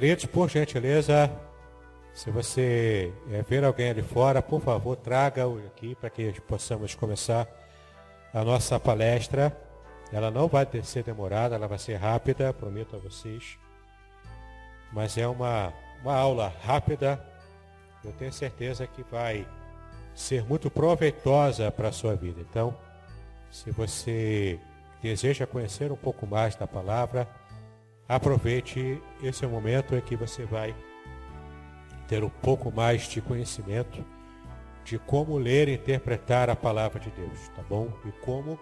Queridos, por gentileza, se você é, ver alguém ali fora, por favor, traga-o aqui para que possamos começar a nossa palestra. Ela não vai ser demorada, ela vai ser rápida, prometo a vocês. Mas é uma, uma aula rápida, eu tenho certeza que vai ser muito proveitosa para a sua vida. Então, se você deseja conhecer um pouco mais da palavra, Aproveite esse momento em que você vai ter um pouco mais de conhecimento de como ler e interpretar a palavra de Deus, tá bom? E como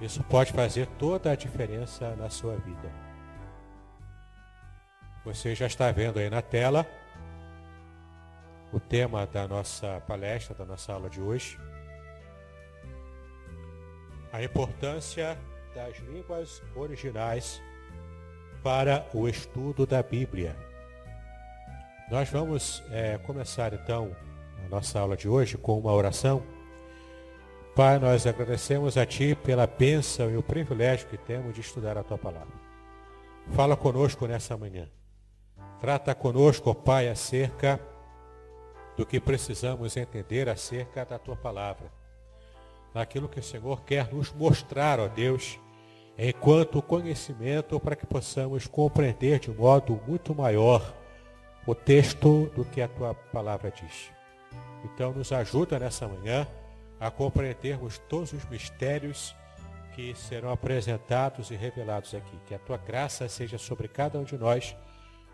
isso pode fazer toda a diferença na sua vida. Você já está vendo aí na tela o tema da nossa palestra, da nossa aula de hoje. A importância das línguas originais para o estudo da Bíblia. Nós vamos é, começar então a nossa aula de hoje com uma oração. Pai, nós agradecemos a Ti pela bênção e o privilégio que temos de estudar a Tua palavra. Fala conosco nessa manhã. Trata conosco, Pai, acerca do que precisamos entender acerca da Tua palavra. Daquilo que o Senhor quer nos mostrar, ó Deus, enquanto conhecimento para que possamos compreender de modo muito maior o texto do que a tua palavra diz. Então nos ajuda nessa manhã a compreendermos todos os mistérios que serão apresentados e revelados aqui. Que a tua graça seja sobre cada um de nós.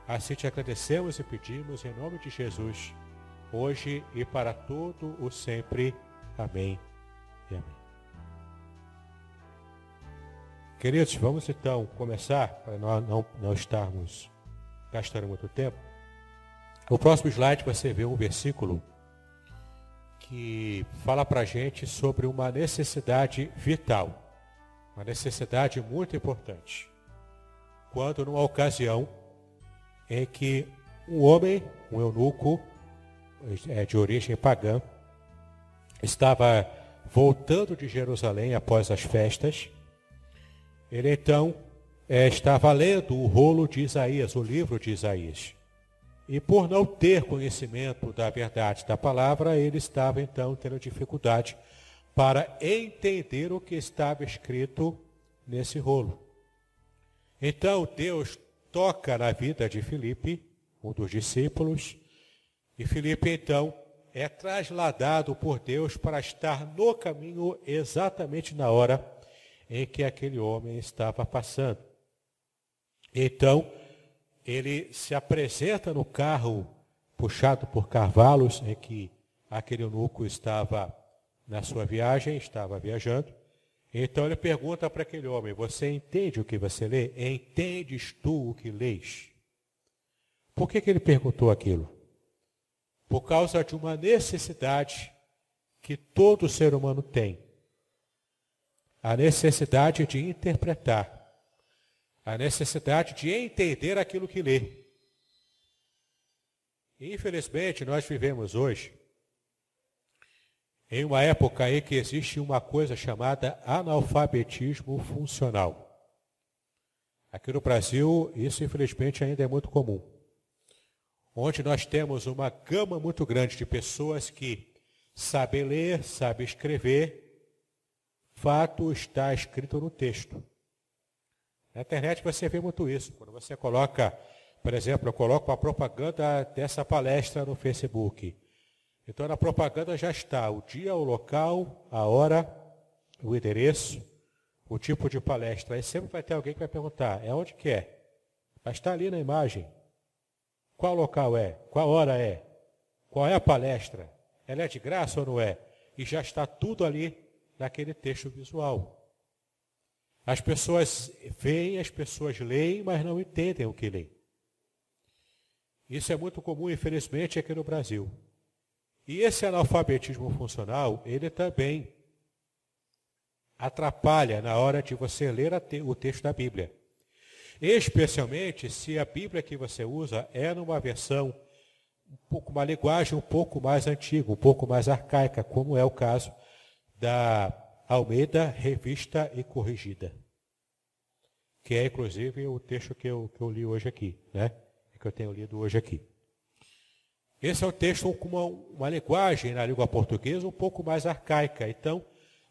Assim te agradecemos e pedimos em nome de Jesus, hoje e para todo o sempre. Amém e amém. Queridos, vamos então começar, para nós não, não estarmos gastando muito tempo. O próximo slide você vê um versículo que fala para a gente sobre uma necessidade vital, uma necessidade muito importante. Quando numa ocasião em que um homem, um eunuco é, de origem pagã, estava voltando de Jerusalém após as festas, ele então é, estava lendo o rolo de Isaías, o livro de Isaías. E por não ter conhecimento da verdade da palavra, ele estava então tendo dificuldade para entender o que estava escrito nesse rolo. Então Deus toca na vida de Filipe, um dos discípulos, e Filipe então é trasladado por Deus para estar no caminho exatamente na hora em que aquele homem estava passando. Então, ele se apresenta no carro puxado por cavalos em que aquele eunuco estava na sua viagem, estava viajando. Então ele pergunta para aquele homem: Você entende o que você lê? Entendes tu o que lês? Por que, que ele perguntou aquilo? Por causa de uma necessidade que todo ser humano tem. A necessidade de interpretar a necessidade de entender aquilo que lê. Infelizmente, nós vivemos hoje em uma época em que existe uma coisa chamada analfabetismo funcional. Aqui no Brasil, isso infelizmente ainda é muito comum. Onde nós temos uma gama muito grande de pessoas que sabem ler, sabem escrever, fato está escrito no texto. Na internet você vê muito isso. Quando você coloca, por exemplo, eu coloco a propaganda dessa palestra no Facebook. Então na propaganda já está o dia, o local, a hora, o endereço, o tipo de palestra. Aí sempre vai ter alguém que vai perguntar, é onde que é? Mas está ali na imagem. Qual local é? Qual hora é? Qual é a palestra? Ela é de graça ou não é? E já está tudo ali naquele texto visual. As pessoas veem, as pessoas leem, mas não entendem o que leem. Isso é muito comum, infelizmente, aqui no Brasil. E esse analfabetismo funcional, ele também atrapalha na hora de você ler o texto da Bíblia. Especialmente se a Bíblia que você usa é numa versão, um pouco, uma linguagem um pouco mais antiga, um pouco mais arcaica, como é o caso da Almeida, revista e corrigida. Que é, inclusive, o texto que eu, que eu li hoje aqui, né? Que eu tenho lido hoje aqui. Esse é um texto com uma, uma linguagem na língua portuguesa um pouco mais arcaica. Então,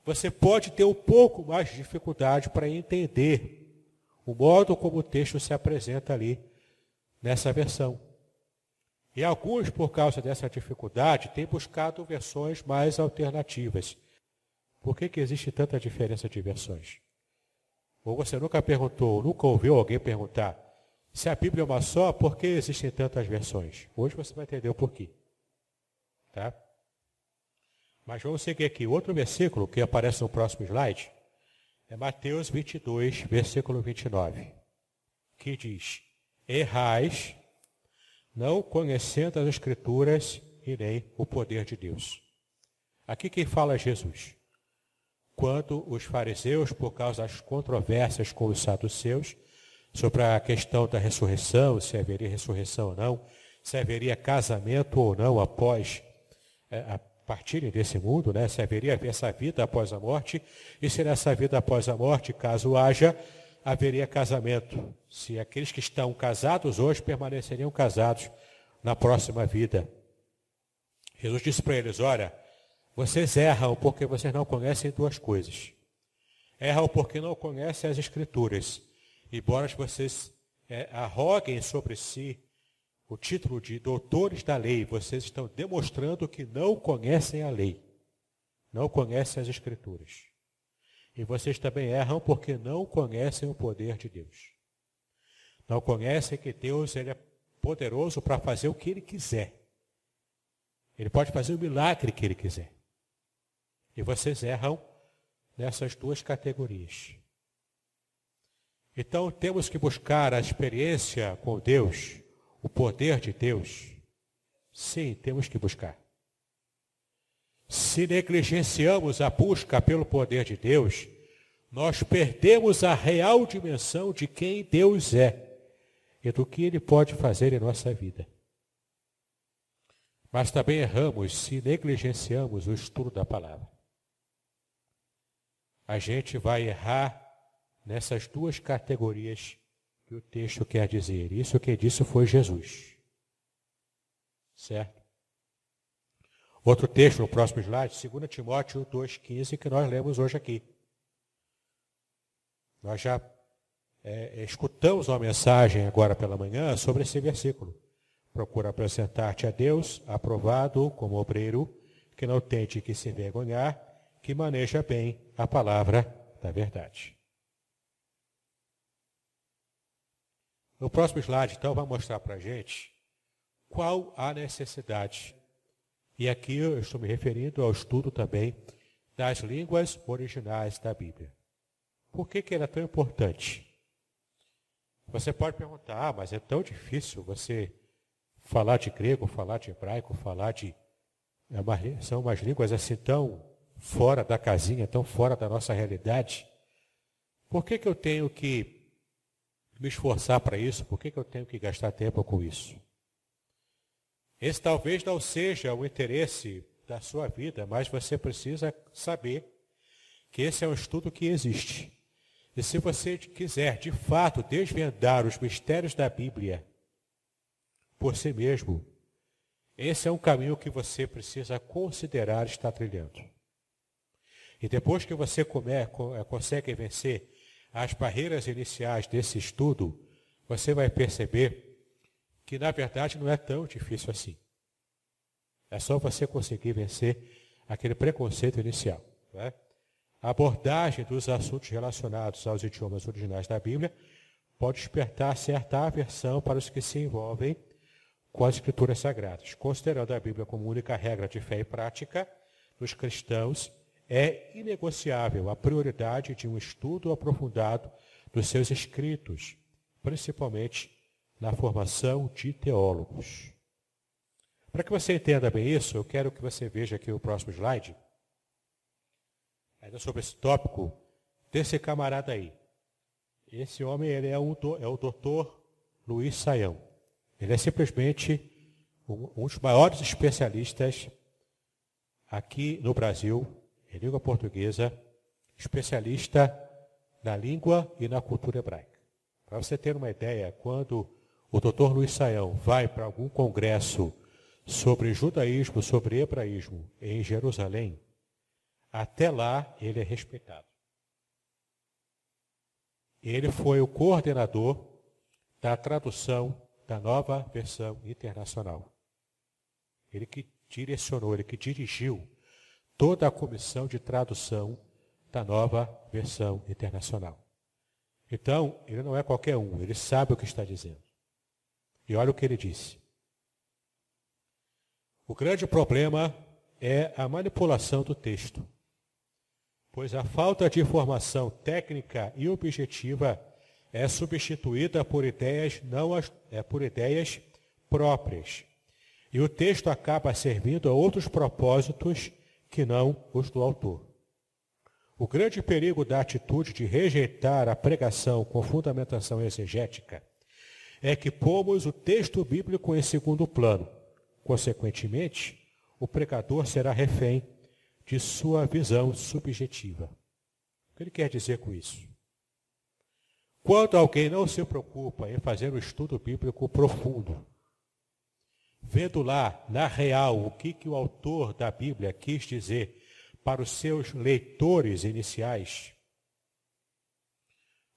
você pode ter um pouco mais de dificuldade para entender o modo como o texto se apresenta ali nessa versão. E alguns, por causa dessa dificuldade, têm buscado versões mais alternativas. Por que, que existe tanta diferença de versões? Ou você nunca perguntou, nunca ouviu alguém perguntar se a Bíblia é uma só, por que existem tantas versões? Hoje você vai entender o porquê. Tá? Mas vamos seguir aqui. Outro versículo que aparece no próximo slide é Mateus 22, versículo 29, que diz: Errais, não conhecendo as Escrituras e nem o poder de Deus. Aqui quem fala é Jesus quando os fariseus, por causa das controvérsias com os saduceus, sobre a questão da ressurreição, se haveria ressurreição ou não, se haveria casamento ou não após é, a partirem desse mundo, né? se haveria essa vida após a morte, e se nessa vida após a morte, caso haja, haveria casamento. Se aqueles que estão casados hoje permaneceriam casados na próxima vida. Jesus disse para eles, olha, vocês erram porque vocês não conhecem duas coisas. Erram porque não conhecem as Escrituras. Embora vocês é, arroguem sobre si o título de doutores da lei, vocês estão demonstrando que não conhecem a lei. Não conhecem as Escrituras. E vocês também erram porque não conhecem o poder de Deus. Não conhecem que Deus ele é poderoso para fazer o que Ele quiser. Ele pode fazer o milagre que Ele quiser. E vocês erram nessas duas categorias. Então temos que buscar a experiência com Deus, o poder de Deus. Sim, temos que buscar. Se negligenciamos a busca pelo poder de Deus, nós perdemos a real dimensão de quem Deus é e do que Ele pode fazer em nossa vida. Mas também erramos se negligenciamos o estudo da palavra. A gente vai errar nessas duas categorias que o texto quer dizer. Isso que disse foi Jesus. Certo? Outro texto no próximo slide, 2 Timóteo 2,15, que nós lemos hoje aqui. Nós já é, escutamos uma mensagem agora pela manhã sobre esse versículo. Procura apresentar-te a Deus, aprovado como obreiro, que não tente que se envergonhar, que maneja bem a palavra da verdade. O próximo slide, então, vai mostrar para a gente qual a necessidade. E aqui eu estou me referindo ao estudo também das línguas originais da Bíblia. Por que, que ela é tão importante? Você pode perguntar, ah, mas é tão difícil você falar de grego, falar de hebraico, falar de. É são umas línguas assim tão fora da casinha, tão fora da nossa realidade. Por que, que eu tenho que me esforçar para isso? Por que, que eu tenho que gastar tempo com isso? Esse talvez não seja o interesse da sua vida, mas você precisa saber que esse é um estudo que existe. E se você quiser, de fato, desvendar os mistérios da Bíblia por si mesmo, esse é um caminho que você precisa considerar estar trilhando. E depois que você come, consegue vencer as barreiras iniciais desse estudo, você vai perceber que, na verdade, não é tão difícil assim. É só você conseguir vencer aquele preconceito inicial. É? A abordagem dos assuntos relacionados aos idiomas originais da Bíblia pode despertar certa aversão para os que se envolvem com as escrituras sagradas. Considerando a Bíblia como única regra de fé e prática dos cristãos, é inegociável a prioridade de um estudo aprofundado dos seus escritos, principalmente na formação de teólogos. Para que você entenda bem isso, eu quero que você veja aqui o próximo slide, ainda sobre esse tópico desse camarada aí. Esse homem ele é, um, é o doutor Luiz Saião. Ele é simplesmente um, um dos maiores especialistas aqui no Brasil em língua portuguesa, especialista na língua e na cultura hebraica. Para você ter uma ideia, quando o doutor Luiz Saião vai para algum congresso sobre judaísmo, sobre hebraísmo em Jerusalém, até lá ele é respeitado. Ele foi o coordenador da tradução da nova versão internacional. Ele que direcionou, ele que dirigiu toda a comissão de tradução da nova versão internacional. Então, ele não é qualquer um, ele sabe o que está dizendo. E olha o que ele disse. O grande problema é a manipulação do texto, pois a falta de informação técnica e objetiva é substituída por ideias não é por ideias próprias. E o texto acaba servindo a outros propósitos que não os do autor. O grande perigo da atitude de rejeitar a pregação com fundamentação exegética é que pomos o texto bíblico em segundo plano. Consequentemente, o pregador será refém de sua visão subjetiva. O que ele quer dizer com isso? Quando alguém não se preocupa em fazer um estudo bíblico profundo, vendo lá, na real, o que, que o autor da Bíblia quis dizer para os seus leitores iniciais,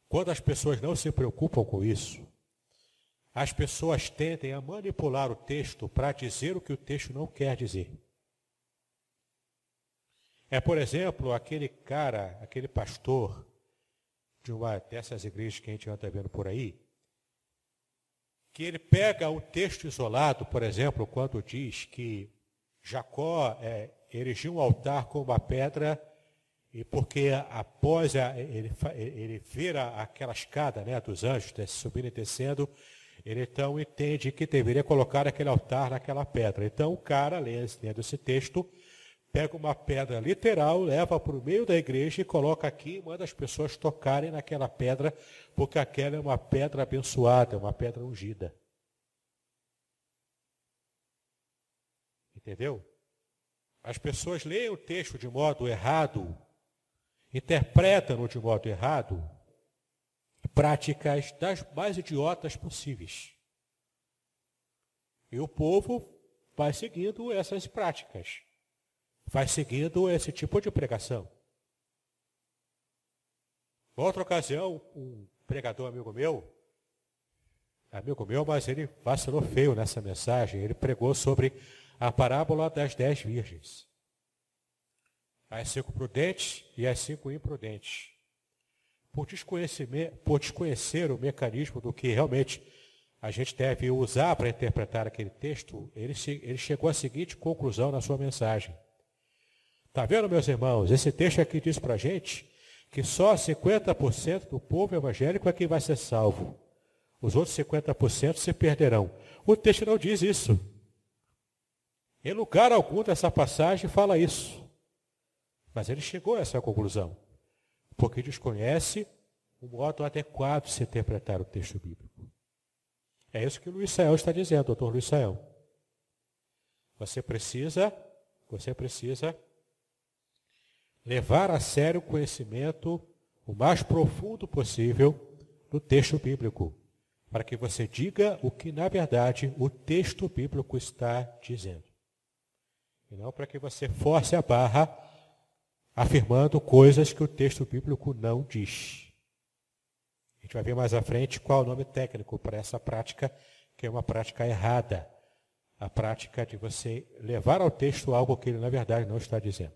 quando as pessoas não se preocupam com isso, as pessoas tendem a manipular o texto para dizer o que o texto não quer dizer. É, por exemplo, aquele cara, aquele pastor de uma dessas igrejas que a gente anda vendo por aí, que ele pega um texto isolado, por exemplo, quando diz que Jacó é, erigiu um altar com uma pedra e porque após a, ele, ele vira aquela escada né, dos anjos subindo e descendo, ele então entende que deveria colocar aquele altar naquela pedra. Então o cara, lendo esse texto, pega uma pedra literal, leva para o meio da igreja e coloca aqui e manda as pessoas tocarem naquela pedra, porque aquela é uma pedra abençoada, é uma pedra ungida. Entendeu? As pessoas leem o texto de modo errado interpretam de modo errado práticas das mais idiotas possíveis. E o povo vai seguindo essas práticas, vai seguindo esse tipo de pregação. Outra ocasião, um pregador amigo meu, amigo meu, mas ele vacilou feio nessa mensagem, ele pregou sobre a parábola das dez virgens. As cinco prudentes e as cinco imprudentes. Por, por desconhecer o mecanismo do que realmente a gente deve usar para interpretar aquele texto, ele, ele chegou à seguinte conclusão na sua mensagem. Está vendo, meus irmãos? Esse texto aqui diz para a gente que só 50% do povo evangélico é que vai ser salvo. Os outros 50% se perderão. O texto não diz isso. Em lugar algum dessa passagem fala isso. Mas ele chegou a essa conclusão. Porque desconhece o modo adequado de se interpretar o texto bíblico. É isso que o Luiz Sael está dizendo, doutor Luiz Sael. Você precisa, você precisa levar a sério o conhecimento o mais profundo possível do texto bíblico, para que você diga o que, na verdade, o texto bíblico está dizendo. E não para que você force a barra afirmando coisas que o texto bíblico não diz gente vai ver mais à frente qual é o nome técnico para essa prática, que é uma prática errada. A prática de você levar ao texto algo que ele, na verdade, não está dizendo.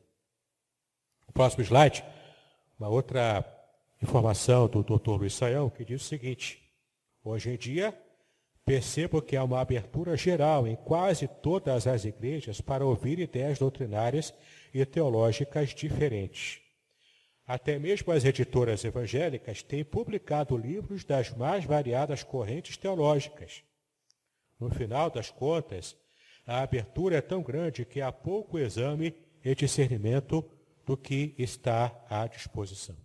Próximo slide, uma outra informação do Dr. Luiz Saião, que diz o seguinte: hoje em dia, percebo que há uma abertura geral em quase todas as igrejas para ouvir ideias doutrinárias e teológicas diferentes. Até mesmo as editoras evangélicas têm publicado livros das mais variadas correntes teológicas. No final das contas, a abertura é tão grande que há pouco exame e discernimento do que está à disposição.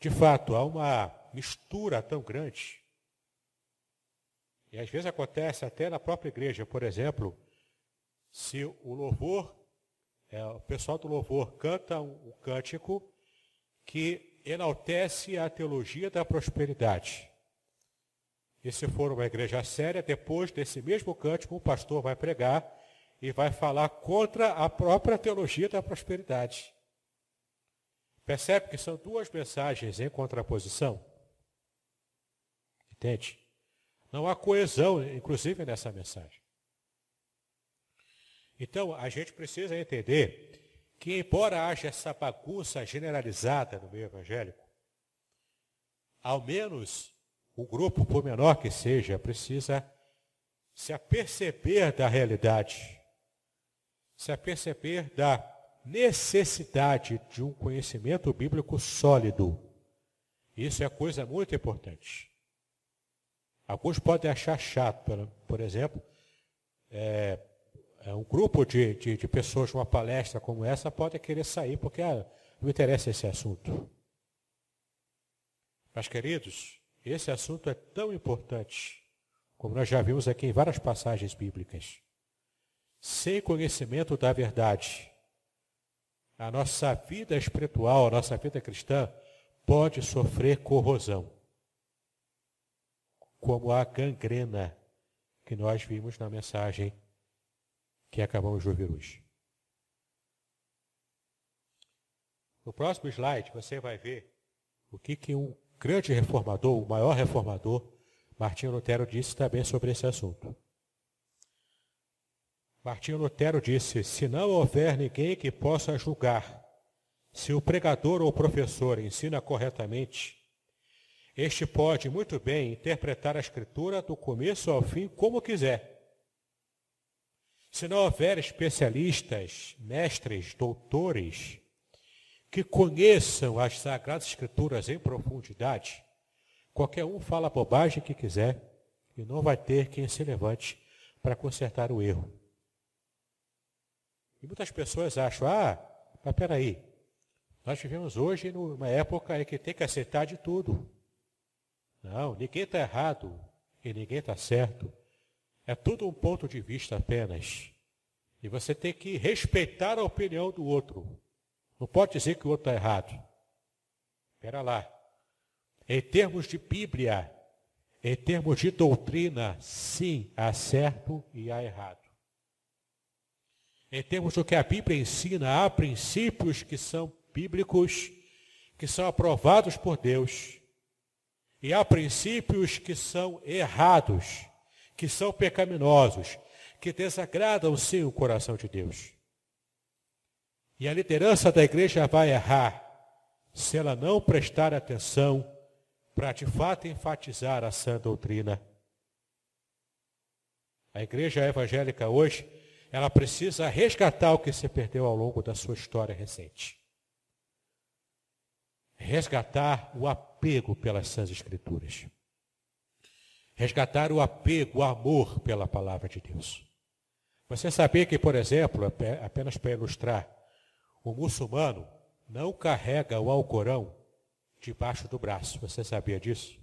De fato, há uma mistura tão grande. E às vezes acontece até na própria igreja, por exemplo, se o louvor é, o pessoal do louvor canta um, um cântico que enaltece a teologia da prosperidade. E se for uma igreja séria, depois desse mesmo cântico, o pastor vai pregar e vai falar contra a própria teologia da prosperidade. Percebe que são duas mensagens em contraposição? Entende? Não há coesão, inclusive, nessa mensagem. Então, a gente precisa entender que, embora haja essa bagunça generalizada no meio evangélico, ao menos o grupo, por menor que seja, precisa se aperceber da realidade, se aperceber da necessidade de um conhecimento bíblico sólido. Isso é coisa muito importante. Alguns podem achar chato, por exemplo, é, é, um grupo de, de, de, pessoas de uma palestra como essa pode querer sair porque ah, não interessa esse assunto. Mas, queridos, esse assunto é tão importante, como nós já vimos aqui em várias passagens bíblicas. Sem conhecimento da verdade, a nossa vida espiritual, a nossa vida cristã, pode sofrer corrosão, como a gangrena que nós vimos na mensagem que acabamos de ouvir hoje. No próximo slide você vai ver o que, que um grande reformador, o maior reformador, Martinho Lutero disse também sobre esse assunto. Martinho Lutero disse: se não houver ninguém que possa julgar se o pregador ou professor ensina corretamente, este pode muito bem interpretar a escritura do começo ao fim como quiser se não houver especialistas, mestres, doutores, que conheçam as Sagradas Escrituras em profundidade, qualquer um fala a bobagem que quiser e não vai ter quem se levante para consertar o erro. E muitas pessoas acham, ah, mas peraí, nós vivemos hoje numa época em que tem que aceitar de tudo. Não, ninguém está errado e ninguém está certo. É tudo um ponto de vista apenas. E você tem que respeitar a opinião do outro. Não pode dizer que o outro está errado. Espera lá. Em termos de Bíblia, em termos de doutrina, sim, há certo e há errado. Em termos do que a Bíblia ensina, há princípios que são bíblicos, que são aprovados por Deus, e há princípios que são errados, que são pecaminosos, que desagradam sim o coração de Deus. E a liderança da igreja vai errar se ela não prestar atenção para de fato enfatizar a sã doutrina. A igreja evangélica hoje, ela precisa resgatar o que se perdeu ao longo da sua história recente. Resgatar o apego pelas sãs escrituras. Resgatar o apego, o amor pela palavra de Deus. Você sabia que, por exemplo, apenas para ilustrar, o muçulmano não carrega o Alcorão debaixo do braço. Você sabia disso?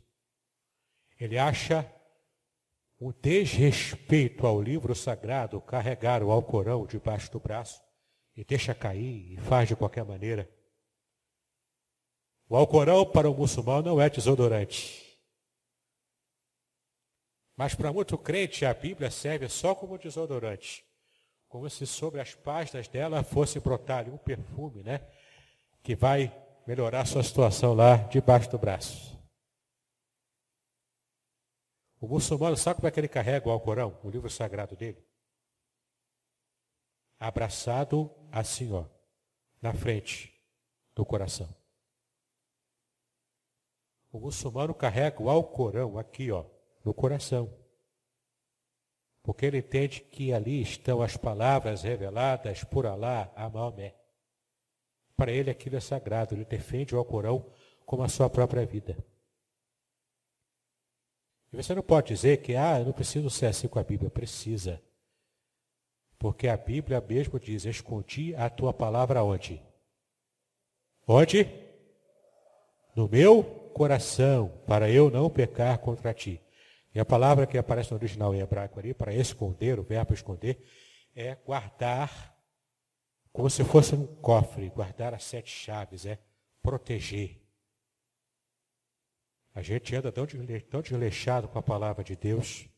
Ele acha um desrespeito ao livro sagrado carregar o Alcorão debaixo do braço e deixa cair e faz de qualquer maneira. O Alcorão para o muçulmano não é desodorante. Mas para muito crente a Bíblia serve só como desodorante. Como se sobre as páginas dela fosse brotar um perfume, né? Que vai melhorar sua situação lá debaixo do braço. O muçulmano, sabe como é que ele carrega o Alcorão, o livro sagrado dele? Abraçado assim, ó, na frente do coração. O muçulmano carrega o Alcorão aqui, ó, no coração. Porque ele entende que ali estão as palavras reveladas por Alá a Maomé. Para ele aquilo é sagrado, ele defende o Alcorão como a sua própria vida. E você não pode dizer que, ah, eu não preciso ser assim com a Bíblia. Precisa. Porque a Bíblia mesmo diz, escondi a tua palavra onde? Onde? No meu coração, para eu não pecar contra ti. E a palavra que aparece no original em hebraico ali, para esconder, o verbo esconder, é guardar como se fosse um cofre, guardar as sete chaves, é proteger. A gente anda tão, desleixado com a palavra de Deus.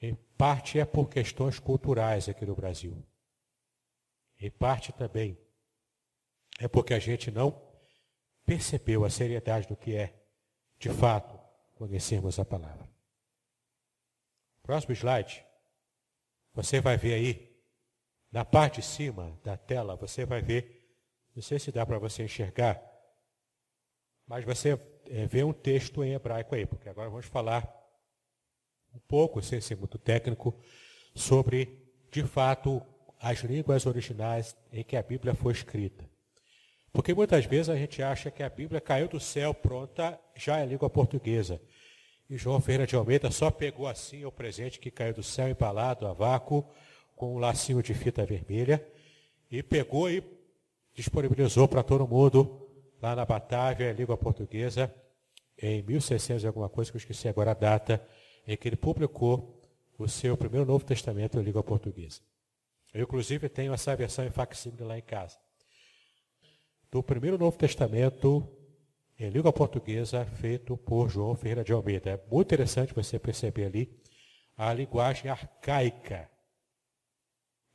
Em parte é por questões culturais aqui no Brasil. Em parte também é porque a gente não percebeu a seriedade do que é, de fato, conhecermos a palavra. Próximo slide. Você vai ver aí na parte de cima da tela você vai ver, não sei se dá para você enxergar, mas você é, vê um texto em hebraico aí, porque agora vamos falar um pouco, sem ser muito técnico, sobre, de fato, as línguas originais em que a Bíblia foi escrita. Porque muitas vezes a gente acha que a Bíblia caiu do céu pronta, já é língua portuguesa. E João Ferreira de Almeida só pegou assim o presente que caiu do céu embalado a vácuo com um lacinho de fita vermelha e pegou e disponibilizou para todo mundo lá na Batávia, língua portuguesa, em 1600 e alguma coisa, que eu esqueci agora a data, em que ele publicou o seu primeiro Novo Testamento em língua portuguesa. Eu, inclusive, tenho essa versão em facsímile lá em casa. Do primeiro Novo Testamento em língua portuguesa, feito por João Ferreira de Almeida. É muito interessante você perceber ali a linguagem arcaica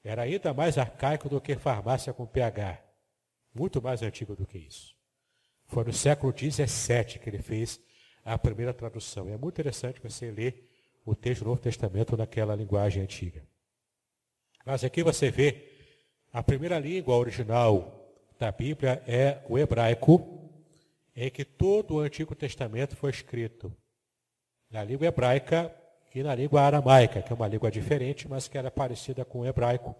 era ainda mais arcaico do que farmácia com pH. Muito mais antigo do que isso. Foi no século XVII que ele fez a primeira tradução. É muito interessante você ler o texto do Novo Testamento naquela linguagem antiga. Mas aqui você vê a primeira língua original da Bíblia é o hebraico, em que todo o Antigo Testamento foi escrito. Na língua hebraica, e na língua aramaica, que é uma língua diferente, mas que era parecida com o hebraico,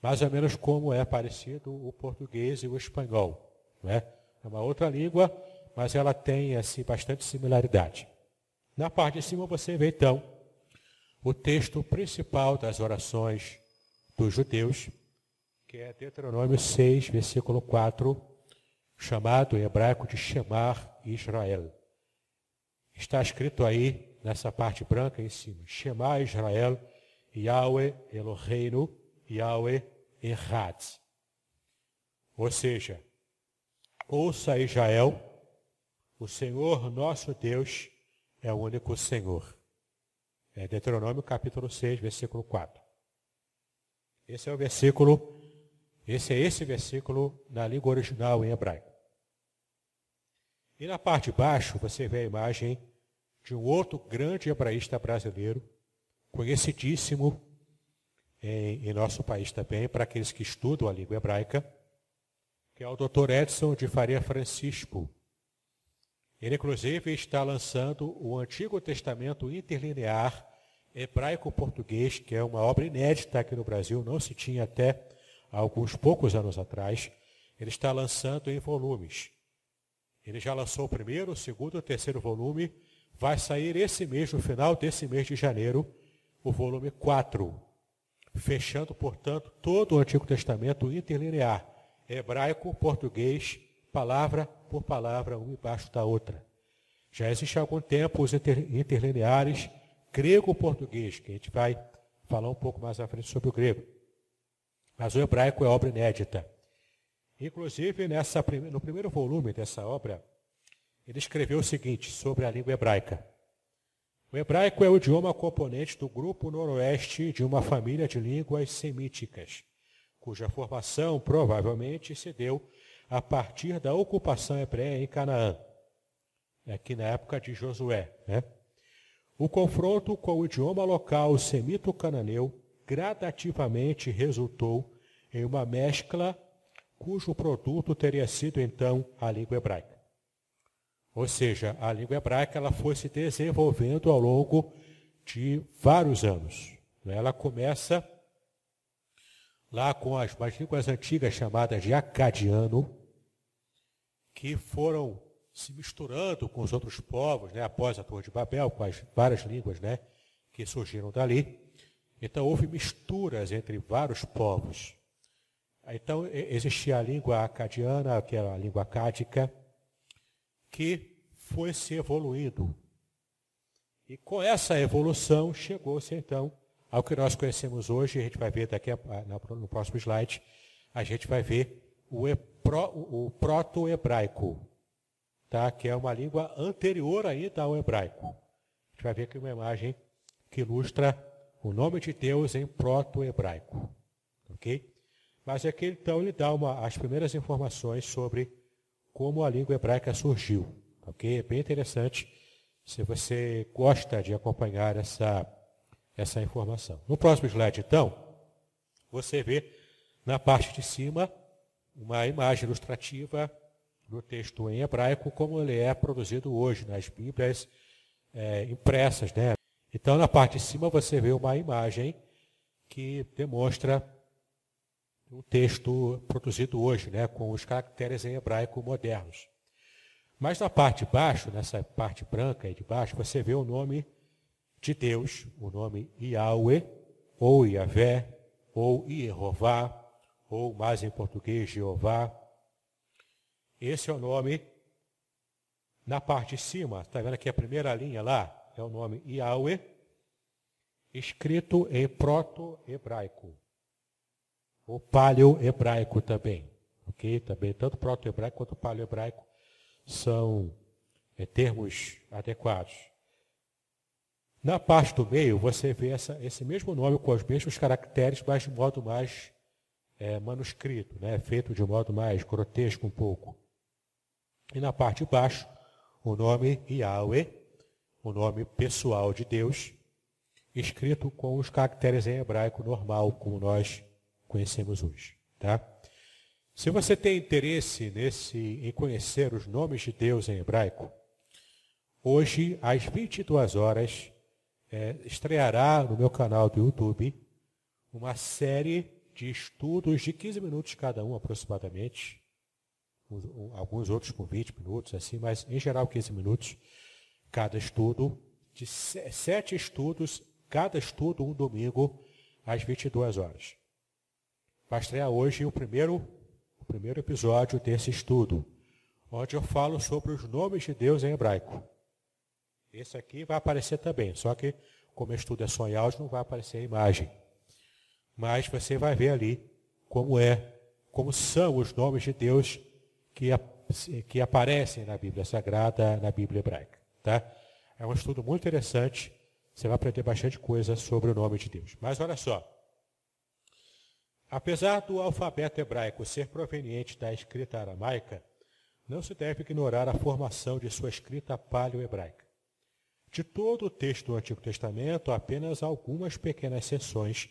mais ou menos como é parecido o português e o espanhol. Não é? É uma outra língua, mas ela tem assim, bastante similaridade. Na parte de cima você vê então o texto principal das orações dos judeus, que é Deuteronômio 6, versículo 4, chamado em hebraico de Shemar Israel. Está escrito aí nessa parte branca em cima. Shema Israel, Yahweh Eloheinu, Yahweh Erad. Ou seja, ouça Israel, o Senhor nosso Deus é o único Senhor. É Deuteronômio capítulo 6, versículo 4. Esse é o versículo, esse é esse versículo na língua original em hebraico. E na parte de baixo você vê a imagem de um outro grande hebraísta brasileiro, conhecidíssimo em, em nosso país também, para aqueles que estudam a língua hebraica, que é o Dr. Edson de Faria Francisco. Ele, inclusive, está lançando o Antigo Testamento Interlinear Hebraico-Português, que é uma obra inédita aqui no Brasil, não se tinha até alguns poucos anos atrás. Ele está lançando em volumes. Ele já lançou o primeiro, o segundo e o terceiro volume. Vai sair esse mês, no final desse mês de janeiro, o volume 4, fechando, portanto, todo o Antigo Testamento interlinear, hebraico, português, palavra por palavra, uma embaixo da outra. Já existe há algum tempo os interlineares grego-português, que a gente vai falar um pouco mais à frente sobre o grego. Mas o hebraico é obra inédita. Inclusive, nessa, no primeiro volume dessa obra, ele escreveu o seguinte sobre a língua hebraica. O hebraico é o idioma componente do grupo noroeste de uma família de línguas semíticas, cuja formação provavelmente se deu a partir da ocupação hebreia em Canaã, aqui na época de Josué. Né? O confronto com o idioma local semito-cananeu gradativamente resultou em uma mescla cujo produto teria sido então a língua hebraica. Ou seja, a língua hebraica ela foi se desenvolvendo ao longo de vários anos. Ela começa lá com as, as línguas antigas chamadas de acadiano, que foram se misturando com os outros povos, né, após a Torre de Babel, com as várias línguas né, que surgiram dali. Então houve misturas entre vários povos. Então, existia a língua acadiana, que era a língua acádica, que foi se evoluindo. E com essa evolução, chegou-se então ao que nós conhecemos hoje, a gente vai ver daqui a, no próximo slide, a gente vai ver o, o proto-hebraico, tá? que é uma língua anterior ainda ao hebraico. A gente vai ver aqui uma imagem que ilustra o nome de Deus em proto-hebraico. Ok? Mas aqui então ele dá uma, as primeiras informações sobre como a língua hebraica surgiu. Ok? É bem interessante se você gosta de acompanhar essa, essa informação. No próximo slide, então, você vê na parte de cima uma imagem ilustrativa do texto em hebraico, como ele é produzido hoje nas Bíblias é, impressas. Né? Então, na parte de cima, você vê uma imagem que demonstra um texto produzido hoje, né, com os caracteres em hebraico modernos. Mas na parte de baixo, nessa parte branca aí de baixo, você vê o nome de Deus, o nome Yahweh, ou Yahvé, ou Yehová, ou mais em português, Jeová. Esse é o nome na parte de cima, está vendo aqui a primeira linha lá? É o nome Yahweh, escrito em proto-hebraico o paleo-hebraico também. Ok? Também, tanto proto-hebraico quanto paleo-hebraico são é, termos adequados. Na parte do meio, você vê essa, esse mesmo nome com os mesmos caracteres, mas de modo mais é, manuscrito, né? feito de modo mais grotesco um pouco. E na parte de baixo, o nome Yahweh, o nome pessoal de Deus, escrito com os caracteres em hebraico normal, como nós conhecemos hoje. Tá? Se você tem interesse nesse, em conhecer os nomes de Deus em hebraico, hoje, às 22 horas, é, estreará no meu canal do YouTube uma série de estudos de 15 minutos cada um, aproximadamente. Alguns outros com 20 minutos, assim, mas em geral 15 minutos cada estudo, de sete estudos, cada estudo um domingo, às 22 horas. Vai estrear hoje o primeiro, o primeiro episódio desse estudo, onde eu falo sobre os nomes de Deus em hebraico. Esse aqui vai aparecer também, só que como estudo é só em áudio, não vai aparecer a imagem. Mas você vai ver ali como é como são os nomes de Deus que, que aparecem na Bíblia Sagrada, na Bíblia Hebraica. Tá? É um estudo muito interessante. Você vai aprender bastante coisa sobre o nome de Deus. Mas olha só. Apesar do alfabeto hebraico ser proveniente da escrita aramaica, não se deve ignorar a formação de sua escrita paleo-hebraica. De todo o texto do Antigo Testamento, apenas algumas pequenas seções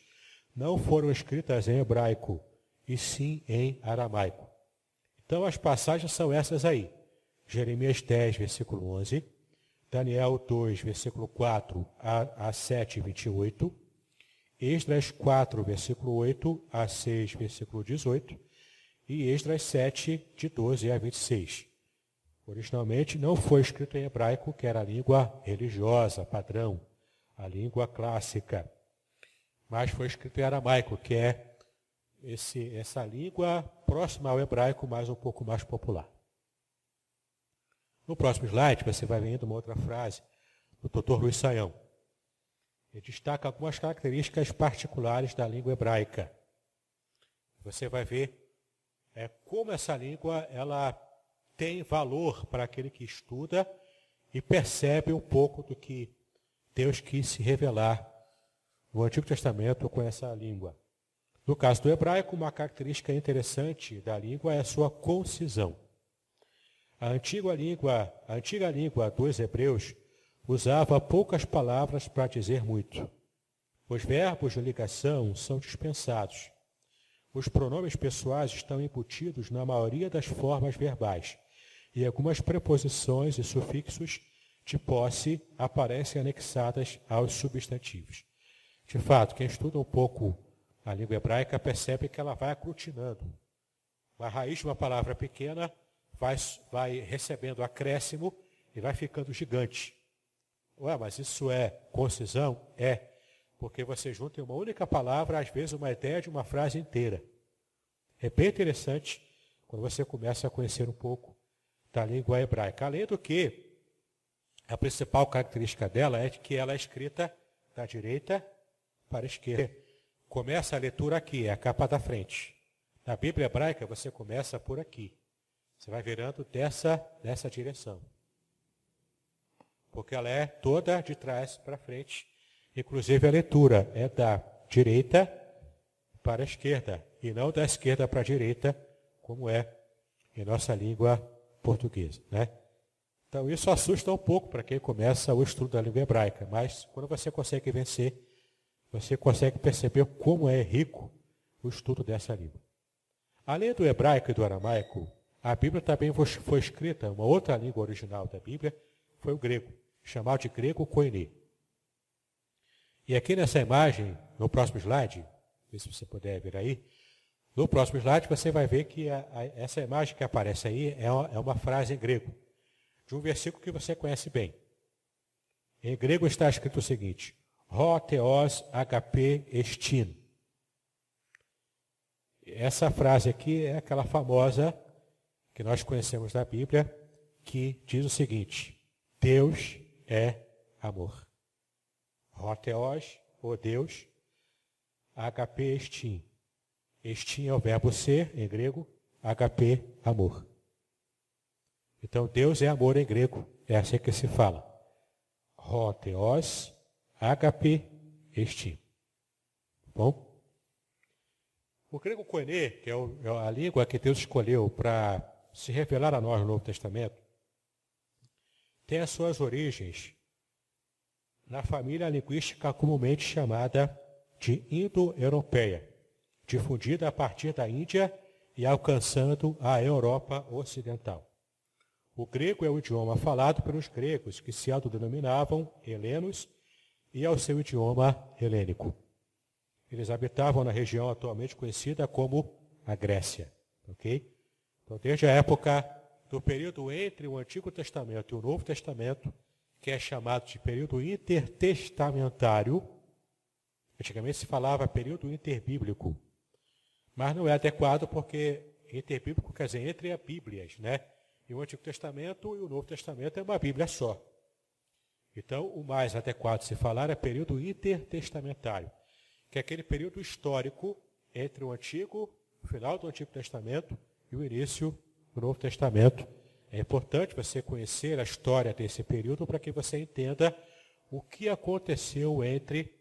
não foram escritas em hebraico, e sim em aramaico. Então as passagens são essas aí. Jeremias 10, versículo 11, Daniel 2, versículo 4 a, a 7, 28, Esdras 4, versículo 8 a 6, versículo 18, e Esdras 7, de 12 a 26. Originalmente não foi escrito em hebraico, que era a língua religiosa, padrão, a língua clássica, mas foi escrito em aramaico, que é esse, essa língua próxima ao hebraico, mas um pouco mais popular. No próximo slide, você vai vendo uma outra frase do Dr. Luiz Saião. Ele destaca algumas características particulares da língua hebraica. Você vai ver é, como essa língua ela tem valor para aquele que estuda e percebe um pouco do que Deus quis se revelar no Antigo Testamento com essa língua. No caso do hebraico, uma característica interessante da língua é a sua concisão. A antiga língua, a antiga língua dos hebreus usava poucas palavras para dizer muito. Os verbos de ligação são dispensados. Os pronomes pessoais estão embutidos na maioria das formas verbais, e algumas preposições e sufixos de posse aparecem anexadas aos substantivos. De fato, quem estuda um pouco a língua hebraica percebe que ela vai aglutinando. A raiz de uma palavra pequena vai, vai recebendo acréscimo e vai ficando gigante. Ué, mas isso é concisão? É. Porque você junta em uma única palavra, às vezes, uma ideia de uma frase inteira. É bem interessante quando você começa a conhecer um pouco da língua hebraica. Além do que, a principal característica dela é que ela é escrita da direita para a esquerda. Começa a leitura aqui, é a capa da frente. Na Bíblia hebraica, você começa por aqui. Você vai virando dessa, dessa direção. Porque ela é toda de trás para frente. Inclusive a leitura é da direita para a esquerda, e não da esquerda para a direita, como é em nossa língua portuguesa. Né? Então isso assusta um pouco para quem começa o estudo da língua hebraica, mas quando você consegue vencer, você consegue perceber como é rico o estudo dessa língua. Além do hebraico e do aramaico, a Bíblia também foi escrita, uma outra língua original da Bíblia, foi o grego, chamado de grego koiné. E aqui nessa imagem, no próximo slide, se você puder ver aí, no próximo slide você vai ver que a, a, essa imagem que aparece aí é uma, é uma frase em grego, de um versículo que você conhece bem. Em grego está escrito o seguinte: Rho Theos HP Estin. Essa frase aqui é aquela famosa que nós conhecemos da Bíblia, que diz o seguinte: Deus é amor. Rho Theos, ou Deus, HP Estin. Estin é o verbo ser em grego, HP, amor. Então Deus é amor em grego, é assim que se fala. Rho Theos, Agape este. Bom? O grego koine, que é, é a língua que Deus escolheu para se revelar a nós no Novo Testamento, tem as suas origens na família linguística comumente chamada de indo-europeia, difundida a partir da Índia e alcançando a Europa Ocidental. O grego é o idioma falado pelos gregos, que se autodenominavam helenos e ao seu idioma helênico. Eles habitavam na região atualmente conhecida como a Grécia. Ok? Então, desde a época do período entre o Antigo Testamento e o Novo Testamento, que é chamado de período intertestamentário, antigamente se falava período interbíblico, mas não é adequado porque interbíblico quer dizer entre as Bíblias, né? E o Antigo Testamento e o Novo Testamento é uma Bíblia só. Então, o mais adequado se falar é período intertestamentário, que é aquele período histórico entre o Antigo o final do Antigo Testamento e o início do Novo Testamento. É importante você conhecer a história desse período para que você entenda o que aconteceu entre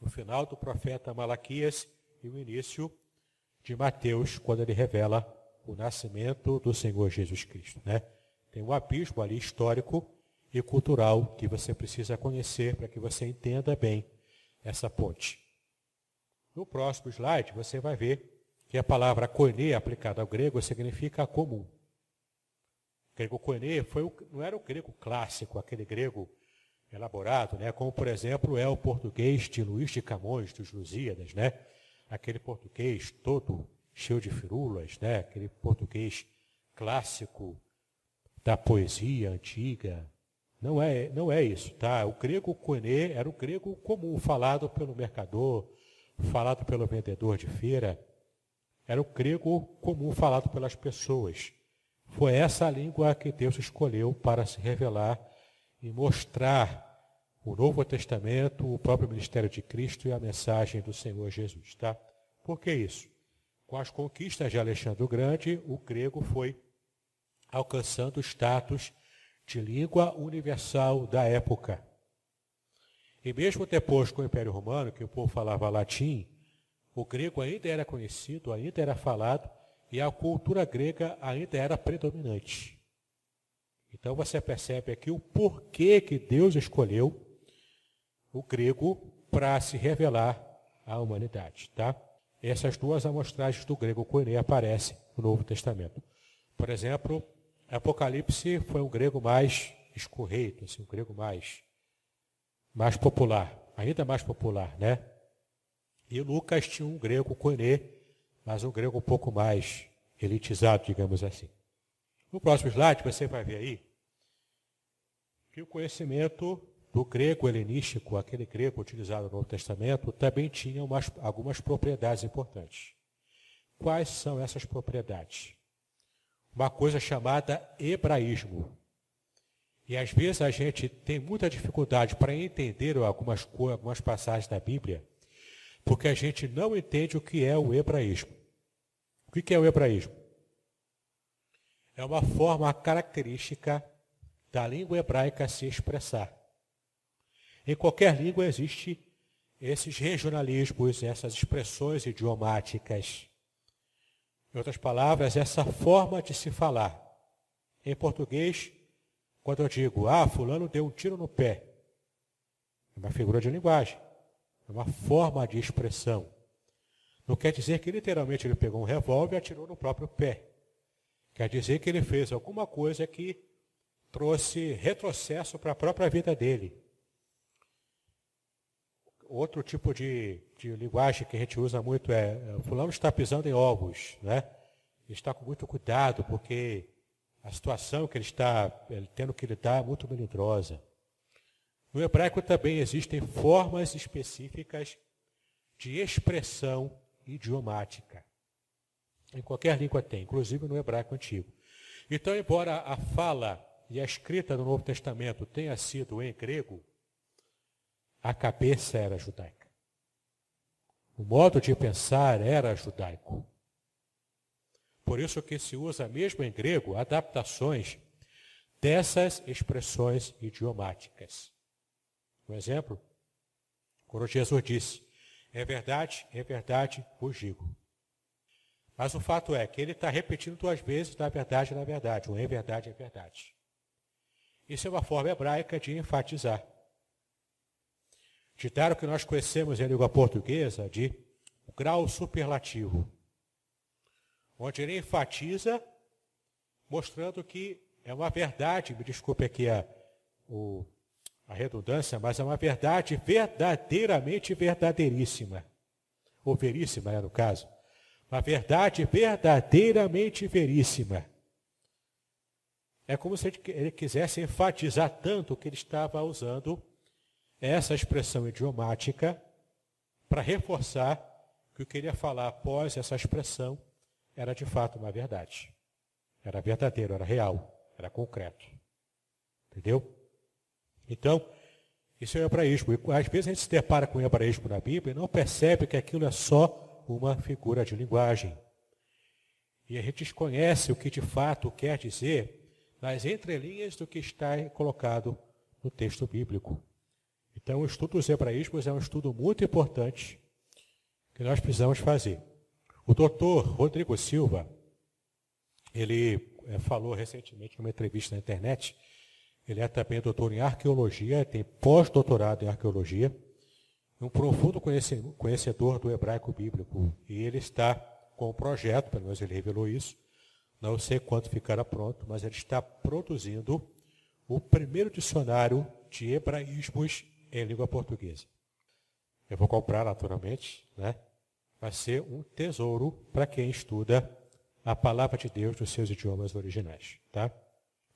o final do profeta Malaquias e o início de Mateus, quando ele revela o nascimento do Senhor Jesus Cristo. Né? Tem um abismo ali histórico e cultural que você precisa conhecer para que você entenda bem essa ponte. No próximo slide, você vai ver que a palavra koine, aplicada ao grego, significa comum. O grego koine foi o, não era o grego clássico, aquele grego elaborado, né? como, por exemplo, é o português de Luís de Camões, dos Lusíadas, né? Aquele português todo cheio de firulas, né? aquele português clássico da poesia antiga. Não é, não é isso, tá? O grego koine era o grego comum, falado pelo mercador, falado pelo vendedor de feira. Era o grego comum falado pelas pessoas. Foi essa a língua que Deus escolheu para se revelar e mostrar o Novo Testamento, o próprio ministério de Cristo e a mensagem do Senhor Jesus, tá? Por que isso? Com as conquistas de Alexandre o Grande, o grego foi alcançando o status de língua universal da época. E mesmo depois com o Império Romano, que o povo falava latim, o grego ainda era conhecido, ainda era falado, e a cultura grega ainda era predominante. Então você percebe aqui o porquê que Deus escolheu o grego para se revelar à humanidade. Tá? Essas duas amostragens do grego koine aparecem no Novo Testamento. Por exemplo, Apocalipse foi um grego mais escorreito, assim, um grego mais, mais popular, ainda mais popular, né? E Lucas tinha um grego koine, mas um grego um pouco mais elitizado, digamos assim. No próximo slide, você vai ver aí que o conhecimento do grego helenístico, aquele grego utilizado no Novo Testamento, também tinha umas, algumas propriedades importantes. Quais são essas propriedades? Uma coisa chamada hebraísmo. E às vezes a gente tem muita dificuldade para entender algumas, algumas passagens da Bíblia, porque a gente não entende o que é o hebraísmo. O que é o hebraísmo? É uma forma característica da língua hebraica se expressar. Em qualquer língua existe esses regionalismos, essas expressões idiomáticas. Em outras palavras, essa forma de se falar. Em português, quando eu digo, ah, fulano deu um tiro no pé, é uma figura de linguagem, é uma forma de expressão. Não quer dizer que literalmente ele pegou um revólver e atirou no próprio pé. Quer dizer que ele fez alguma coisa que trouxe retrocesso para a própria vida dele. Outro tipo de, de linguagem que a gente usa muito é, é fulano está pisando em ovos, né? Ele está com muito cuidado, porque a situação que ele está ele tendo que lidar é muito melindrosa. No hebraico também existem formas específicas de expressão idiomática. Em qualquer língua tem, inclusive no hebraico antigo. Então, embora a fala e a escrita do Novo Testamento tenha sido em grego, a cabeça era judaica. O modo de pensar era judaico. Por isso que se usa mesmo em grego adaptações dessas expressões idiomáticas. Um exemplo, quando Jesus disse, é verdade, é verdade, vos digo. Mas o fato é que ele está repetindo duas vezes, na verdade, na verdade. O é verdade, é verdade. Isso é uma forma hebraica de enfatizar. De dar o que nós conhecemos em língua portuguesa de grau superlativo. Onde ele enfatiza, mostrando que é uma verdade, me desculpe aqui a, o, a redundância, mas é uma verdade verdadeiramente verdadeiríssima. Ou veríssima, é no caso. Uma verdade verdadeiramente veríssima. É como se ele quisesse enfatizar tanto que ele estava usando essa expressão idiomática para reforçar que o que ele ia falar após essa expressão era de fato uma verdade. Era verdadeiro, era real, era concreto. Entendeu? Então, isso é o hebraísmo. E às vezes a gente se depara com o hebraísmo na Bíblia e não percebe que aquilo é só uma figura de linguagem. E a gente desconhece o que de fato quer dizer nas entrelinhas do que está colocado no texto bíblico. Então, o estudo dos hebraísmos é um estudo muito importante que nós precisamos fazer. O doutor Rodrigo Silva, ele é, falou recentemente numa entrevista na internet, ele é também doutor em arqueologia, tem pós-doutorado em arqueologia, um profundo conhecedor do hebraico bíblico. E ele está com um projeto, pelo menos ele revelou isso, não sei quanto ficará pronto, mas ele está produzindo o primeiro dicionário de hebraísmos em língua portuguesa. Eu vou comprar naturalmente, né? Vai ser um tesouro para quem estuda a palavra de Deus nos seus idiomas originais, tá?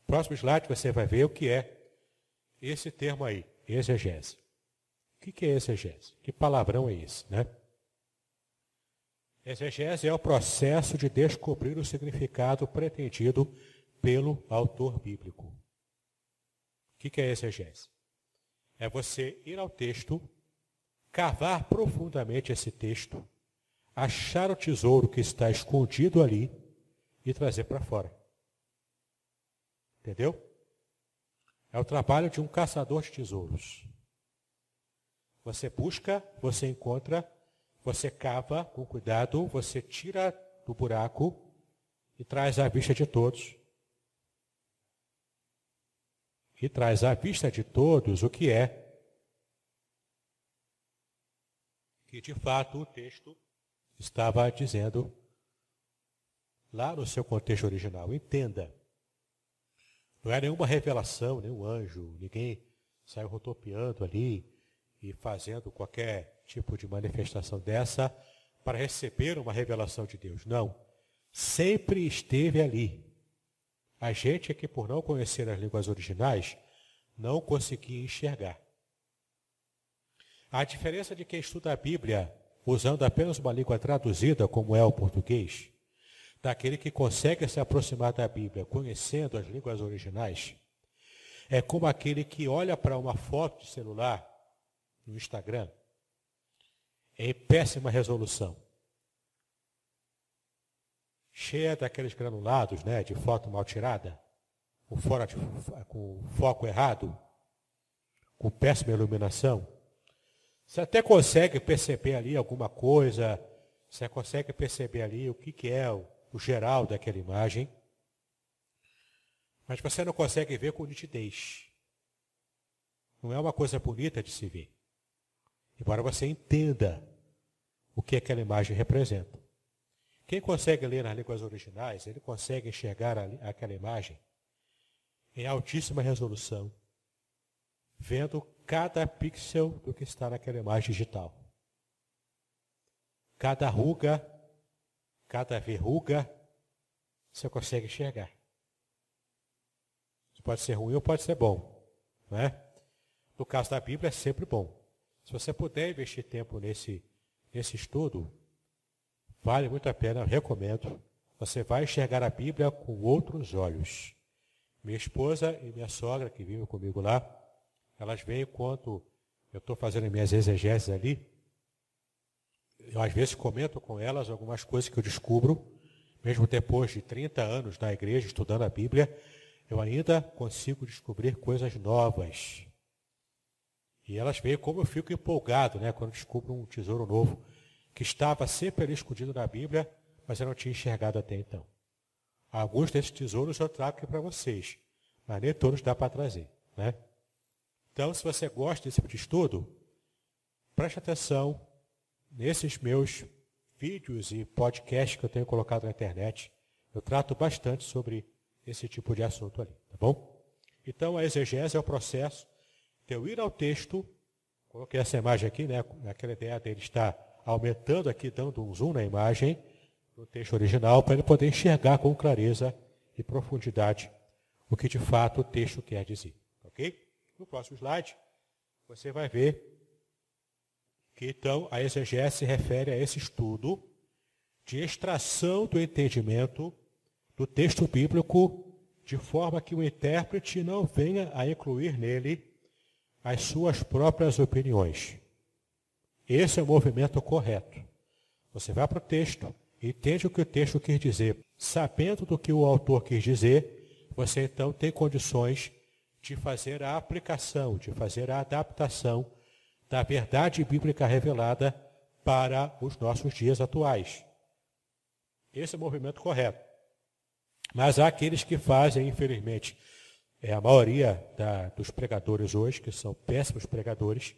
Próximo slide você vai ver o que é esse termo aí, exegese. O que é exegese? Que palavrão é esse, né? Exegese é o processo de descobrir o significado pretendido pelo autor bíblico. O que é exegese? É você ir ao texto, cavar profundamente esse texto, achar o tesouro que está escondido ali e trazer para fora. Entendeu? É o trabalho de um caçador de tesouros. Você busca, você encontra, você cava com cuidado, você tira do buraco e traz à vista de todos. E traz à vista de todos o que é que de fato o texto estava dizendo lá no seu contexto original. Entenda. Não é nenhuma revelação, nenhum anjo, ninguém saiu rotopiando ali e fazendo qualquer tipo de manifestação dessa para receber uma revelação de Deus. Não. Sempre esteve ali. A gente é que, por não conhecer as línguas originais, não conseguia enxergar. A diferença de quem estuda a Bíblia usando apenas uma língua traduzida, como é o português, daquele que consegue se aproximar da Bíblia conhecendo as línguas originais, é como aquele que olha para uma foto de celular no Instagram em péssima resolução, cheia daqueles granulados, né, de foto mal tirada, com, fora de, com foco errado, com péssima iluminação. Você até consegue perceber ali alguma coisa, você consegue perceber ali o que, que é o, o geral daquela imagem, mas você não consegue ver com nitidez. Não é uma coisa bonita de se ver. Embora você entenda o que aquela imagem representa. Quem consegue ler nas línguas originais, ele consegue enxergar aquela imagem em altíssima resolução, vendo cada pixel do que está naquela imagem digital. Cada ruga cada verruga, você consegue enxergar. Isso pode ser ruim ou pode ser bom. Né? No caso da Bíblia, é sempre bom. Se você puder investir tempo nesse, nesse estudo, vale muito a pena, recomendo. Você vai enxergar a Bíblia com outros olhos. Minha esposa e minha sogra, que vivem comigo lá, elas veem enquanto eu estou fazendo minhas exegeses ali, eu às vezes comento com elas algumas coisas que eu descubro, mesmo depois de 30 anos na igreja, estudando a Bíblia, eu ainda consigo descobrir coisas novas. E elas veem como eu fico empolgado, né, quando descubro um tesouro novo, que estava sempre ali escondido na Bíblia, mas eu não tinha enxergado até então. Alguns desses tesouros eu trago aqui para vocês, mas nem todos dá para trazer. Né? Então, se você gosta desse tipo de estudo, preste atenção Nesses meus vídeos e podcasts que eu tenho colocado na internet, eu trato bastante sobre esse tipo de assunto ali, tá bom? Então, a exegese é o processo de eu ir ao texto, coloquei essa imagem aqui, né? Aquela ideia dele está aumentando aqui, dando um zoom na imagem, no texto original, para ele poder enxergar com clareza e profundidade o que de fato o texto quer dizer, ok? No próximo slide, você vai ver que então a exegese se refere a esse estudo de extração do entendimento do texto bíblico, de forma que o intérprete não venha a incluir nele as suas próprias opiniões. Esse é o movimento correto. Você vai para o texto, entende o que o texto quis dizer. Sabendo do que o autor quis dizer, você então tem condições de fazer a aplicação, de fazer a adaptação da verdade bíblica revelada para os nossos dias atuais. Esse é o movimento correto. Mas há aqueles que fazem, infelizmente, é a maioria da, dos pregadores hoje, que são péssimos pregadores,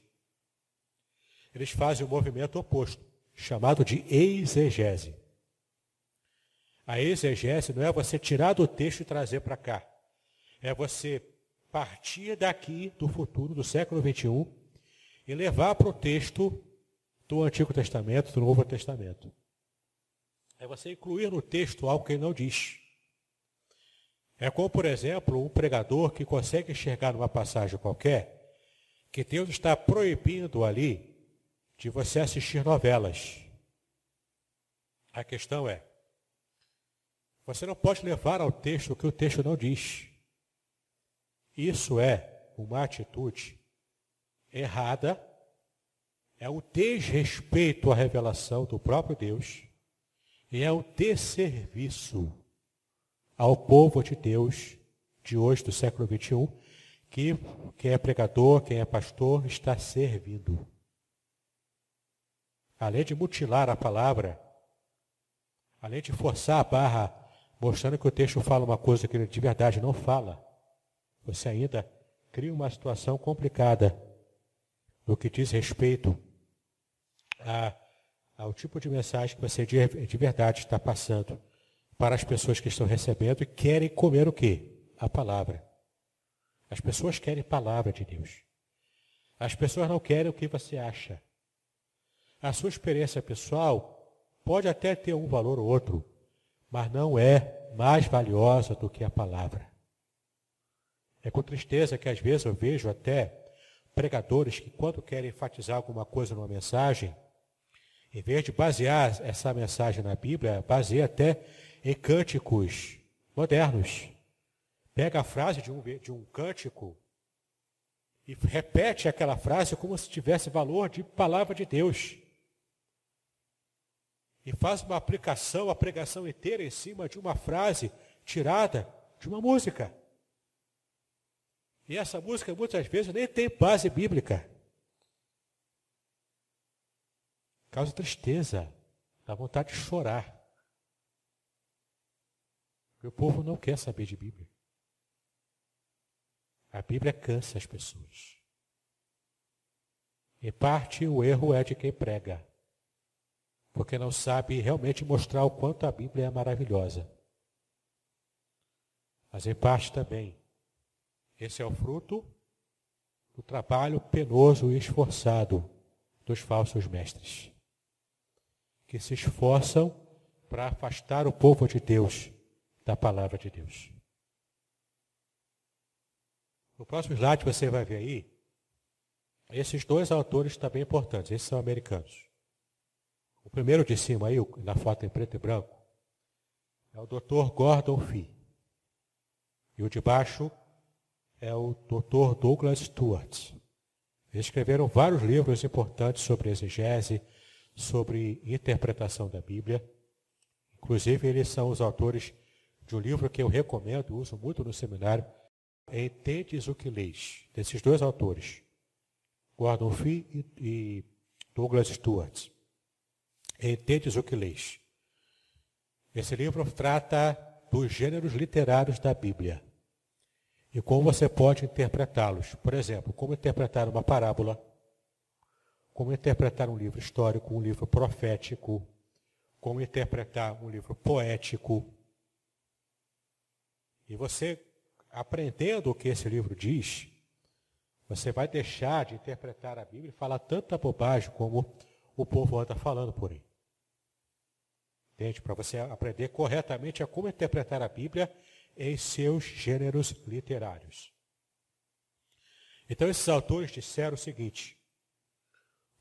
eles fazem o movimento oposto, chamado de exegese. A exegese não é você tirar do texto e trazer para cá. É você partir daqui do futuro, do século 21, e levar para o texto do Antigo Testamento, do Novo Testamento. É você incluir no texto algo que ele não diz. É como, por exemplo, um pregador que consegue enxergar numa passagem qualquer que Deus está proibindo ali de você assistir novelas. A questão é, você não pode levar ao texto o que o texto não diz. Isso é uma atitude errada, é um desrespeito à revelação do próprio Deus e é um desserviço ao povo de Deus de hoje, do século 21, que quem é pregador, quem é pastor, está servindo. Além de mutilar a palavra, além de forçar a barra, mostrando que o texto fala uma coisa que de verdade não fala, você ainda cria uma situação complicada no que diz respeito a, ao tipo de mensagem que você de, de verdade está passando para as pessoas que estão recebendo e querem comer o quê? A palavra. As pessoas querem palavra de Deus. As pessoas não querem o que você acha. A sua experiência pessoal pode até ter um valor ou outro, mas não é mais valiosa do que a palavra. É com tristeza que às vezes eu vejo até pregadores que, quando querem enfatizar alguma coisa numa mensagem, em vez de basear essa mensagem na Bíblia, baseia até em cânticos modernos. Pega a frase de um, de um cântico e repete aquela frase como se tivesse valor de palavra de Deus. E faz uma aplicação, a pregação inteira em cima de uma frase tirada de uma música. E essa música muitas vezes nem tem base bíblica. Causa tristeza, dá vontade de chorar. O povo não quer saber de Bíblia. A Bíblia cansa as pessoas. Em parte, o erro é de quem prega, porque não sabe realmente mostrar o quanto a Bíblia é maravilhosa. Mas em parte também, esse é o fruto do trabalho penoso e esforçado dos falsos mestres, que se esforçam para afastar o povo de Deus da palavra de Deus. No próximo slide você vai ver aí, esses dois autores também importantes, esses são americanos. O primeiro de cima aí, na foto em preto e branco, é o Dr. Gordon Fee. E o de baixo é o Dr. Douglas Stewart. Eles escreveram vários livros importantes sobre exegese, sobre interpretação da Bíblia. Inclusive, eles são os autores de um livro que eu recomendo, uso muito no seminário, Entendes o que leis, desses dois autores, Gordon Fee e Douglas Stewart. Entendes o que leis. Esse livro trata dos gêneros literários da Bíblia e como você pode interpretá-los. Por exemplo, como interpretar uma parábola, como interpretar um livro histórico, um livro profético, como interpretar um livro poético. E você, aprendendo o que esse livro diz, você vai deixar de interpretar a Bíblia e falar tanta bobagem como o povo anda falando por aí. Entende? Para você aprender corretamente a como interpretar a Bíblia em seus gêneros literários. Então, esses autores disseram o seguinte: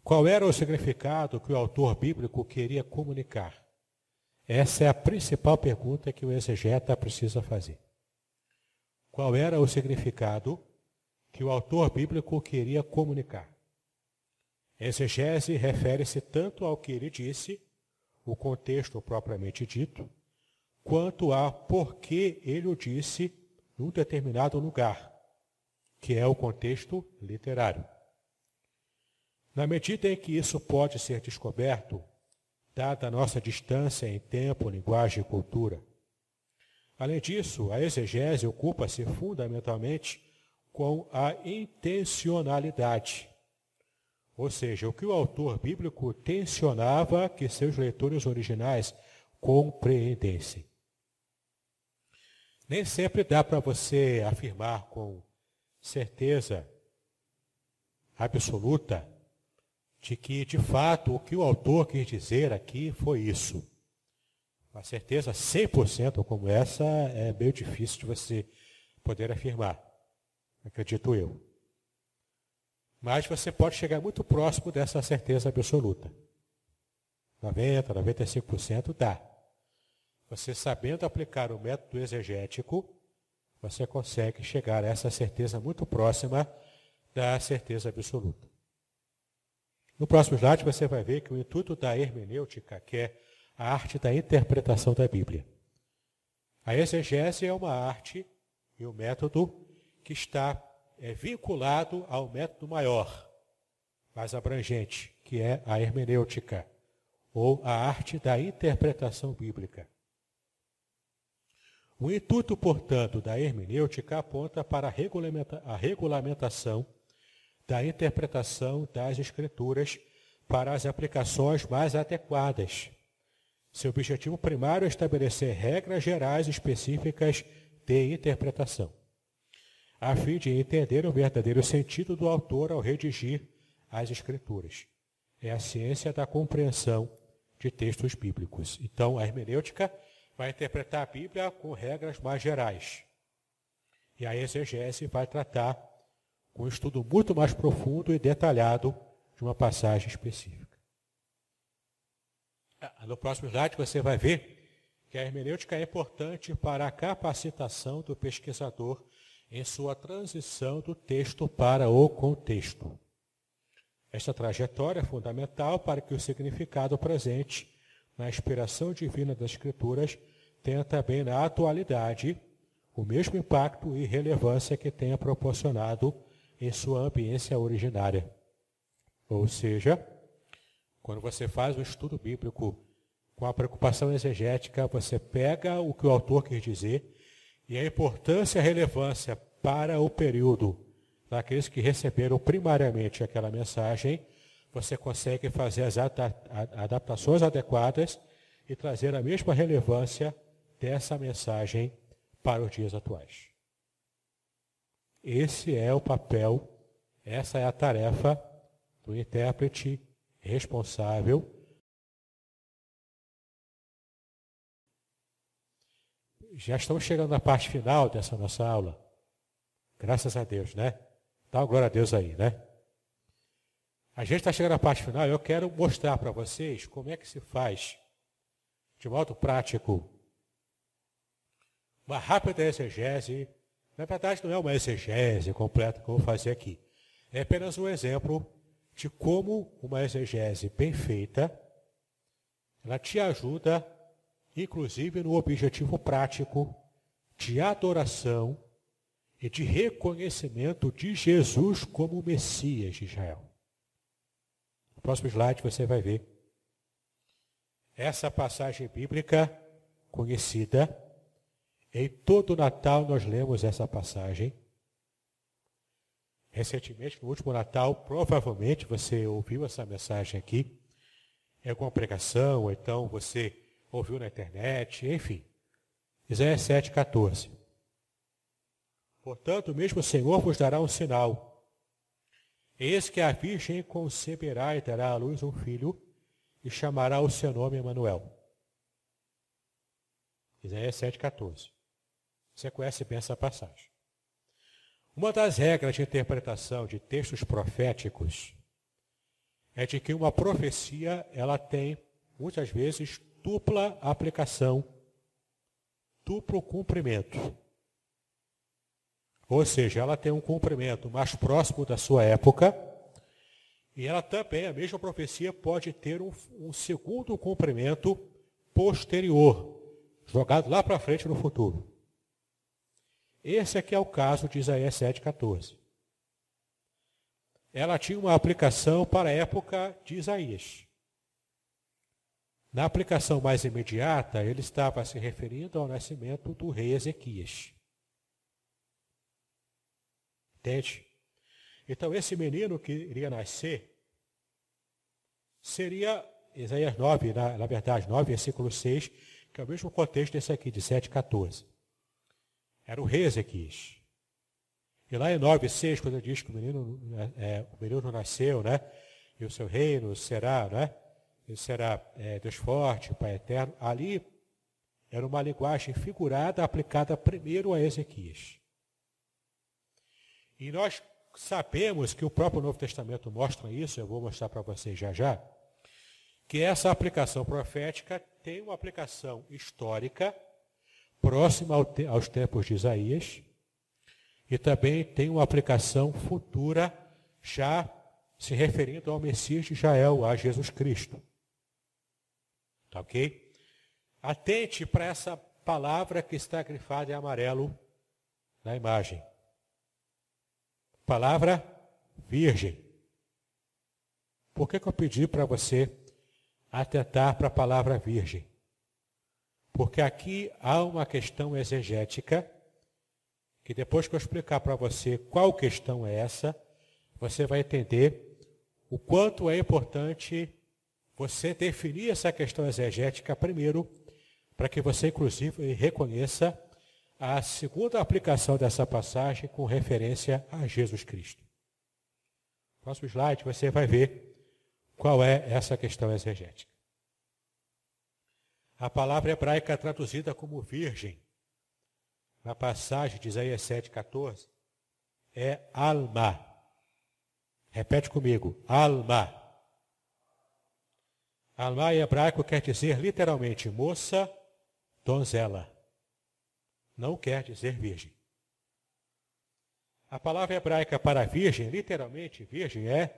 qual era o significado que o autor bíblico queria comunicar? Essa é a principal pergunta que o exegeta precisa fazer. Qual era o significado que o autor bíblico queria comunicar? Exegese refere-se tanto ao que ele disse, o contexto propriamente dito, quanto a por que ele o disse num determinado lugar, que é o contexto literário. Na medida em que isso pode ser descoberto, dada a nossa distância em tempo, linguagem e cultura. Além disso, a exegese ocupa-se fundamentalmente com a intencionalidade. Ou seja, o que o autor bíblico tensionava que seus leitores originais compreendessem. Nem sempre dá para você afirmar com certeza absoluta de que, de fato, o que o autor quis dizer aqui foi isso. Uma certeza 100% como essa é meio difícil de você poder afirmar, acredito eu. Mas você pode chegar muito próximo dessa certeza absoluta. 90%, 95% dá. Você sabendo aplicar o método exegético, você consegue chegar a essa certeza muito próxima da certeza absoluta. No próximo slide você vai ver que o intuito da hermenêutica, que é a arte da interpretação da Bíblia. A exegese é uma arte e um método que está é, vinculado ao método maior, mais abrangente, que é a hermenêutica, ou a arte da interpretação bíblica. O intuito, portanto, da hermenêutica aponta para a regulamentação da interpretação das Escrituras para as aplicações mais adequadas. Seu objetivo primário é estabelecer regras gerais específicas de interpretação, a fim de entender o verdadeiro sentido do autor ao redigir as Escrituras. É a ciência da compreensão de textos bíblicos. Então, a hermenêutica vai interpretar a Bíblia com regras mais gerais. E a exegese vai tratar com um estudo muito mais profundo e detalhado de uma passagem específica. Ah, no próximo slide você vai ver que a hermenêutica é importante para a capacitação do pesquisador em sua transição do texto para o contexto. Esta trajetória é fundamental para que o significado presente na inspiração divina das Escrituras tenha também na atualidade o mesmo impacto e relevância que tenha proporcionado em sua ambiência originária. Ou seja, quando você faz um estudo bíblico com a preocupação exegética, você pega o que o autor quis dizer e a importância e a relevância para o período daqueles que receberam primariamente aquela mensagem, você consegue fazer as adaptações adequadas e trazer a mesma relevância dessa mensagem para os dias atuais. Esse é o papel, essa é a tarefa do intérprete responsável. Já estamos chegando na parte final dessa nossa aula. Graças a Deus, né? Dá uma glória a Deus aí, né? A gente está chegando na parte final eu quero mostrar para vocês como é que se faz, de modo prático, uma rápida exegese na verdade, não é uma exegese completa que eu vou fazer aqui. É apenas um exemplo de como uma exegese bem feita, ela te ajuda, inclusive no objetivo prático de adoração e de reconhecimento de Jesus como Messias de Israel. No próximo slide você vai ver essa passagem bíblica conhecida em todo Natal nós lemos essa passagem. Recentemente, no último Natal, provavelmente você ouviu essa mensagem aqui, em alguma pregação, ou então você ouviu na internet, enfim. Isaías 7,14. Portanto, mesmo o Senhor vos dará um sinal. Eis que a Virgem conceberá e dará à luz um filho, e chamará o seu nome Emanuel. Isaías 7,14. Você conhece bem essa passagem. Uma das regras de interpretação de textos proféticos é de que uma profecia ela tem muitas vezes dupla aplicação, duplo cumprimento. Ou seja, ela tem um cumprimento mais próximo da sua época E ela também, a mesma profecia, pode ter um, um segundo cumprimento posterior, jogado lá para frente no futuro. Esse aqui é o caso de Isaías 7,14. Ela tinha uma aplicação para a época de Isaías. Na aplicação mais imediata, ele estava se referindo ao nascimento do rei Ezequias. Entende? Então, esse menino que iria nascer seria Isaías 9, na, na verdade, 9, versículo 6, que é o mesmo contexto desse aqui, de 7, 14. Era o rei Ezequias. E lá em 9, 6, quando diz que o menino, é, o menino nasceu, né? E o seu reino será, né? Será é, Deus forte, Pai eterno. Ali era uma linguagem figurada aplicada primeiro a Ezequias. E nós sabemos que o próprio Novo Testamento mostra isso, eu vou mostrar para vocês já já, que essa aplicação profética tem uma aplicação histórica próxima aos tempos de Isaías e também tem uma aplicação futura já se referindo ao Messias de Israel, a Jesus Cristo. Ok? Atente para essa palavra que está grifada em amarelo na imagem. Palavra virgem. Por que, que eu pedi para você atentar para a palavra virgem? Porque aqui há uma questão exegética, que depois que eu explicar para você qual questão é essa, você vai entender o quanto é importante você definir essa questão exegética primeiro, para que você, inclusive, reconheça a segunda aplicação dessa passagem com referência a Jesus Cristo. Próximo slide, você vai ver qual é essa questão exegética. A palavra hebraica é traduzida como virgem, na passagem de Isaías 7,14, é alma. Repete comigo, alma. Alma em hebraico quer dizer literalmente moça, donzela não quer dizer virgem. A palavra hebraica para virgem, literalmente virgem, é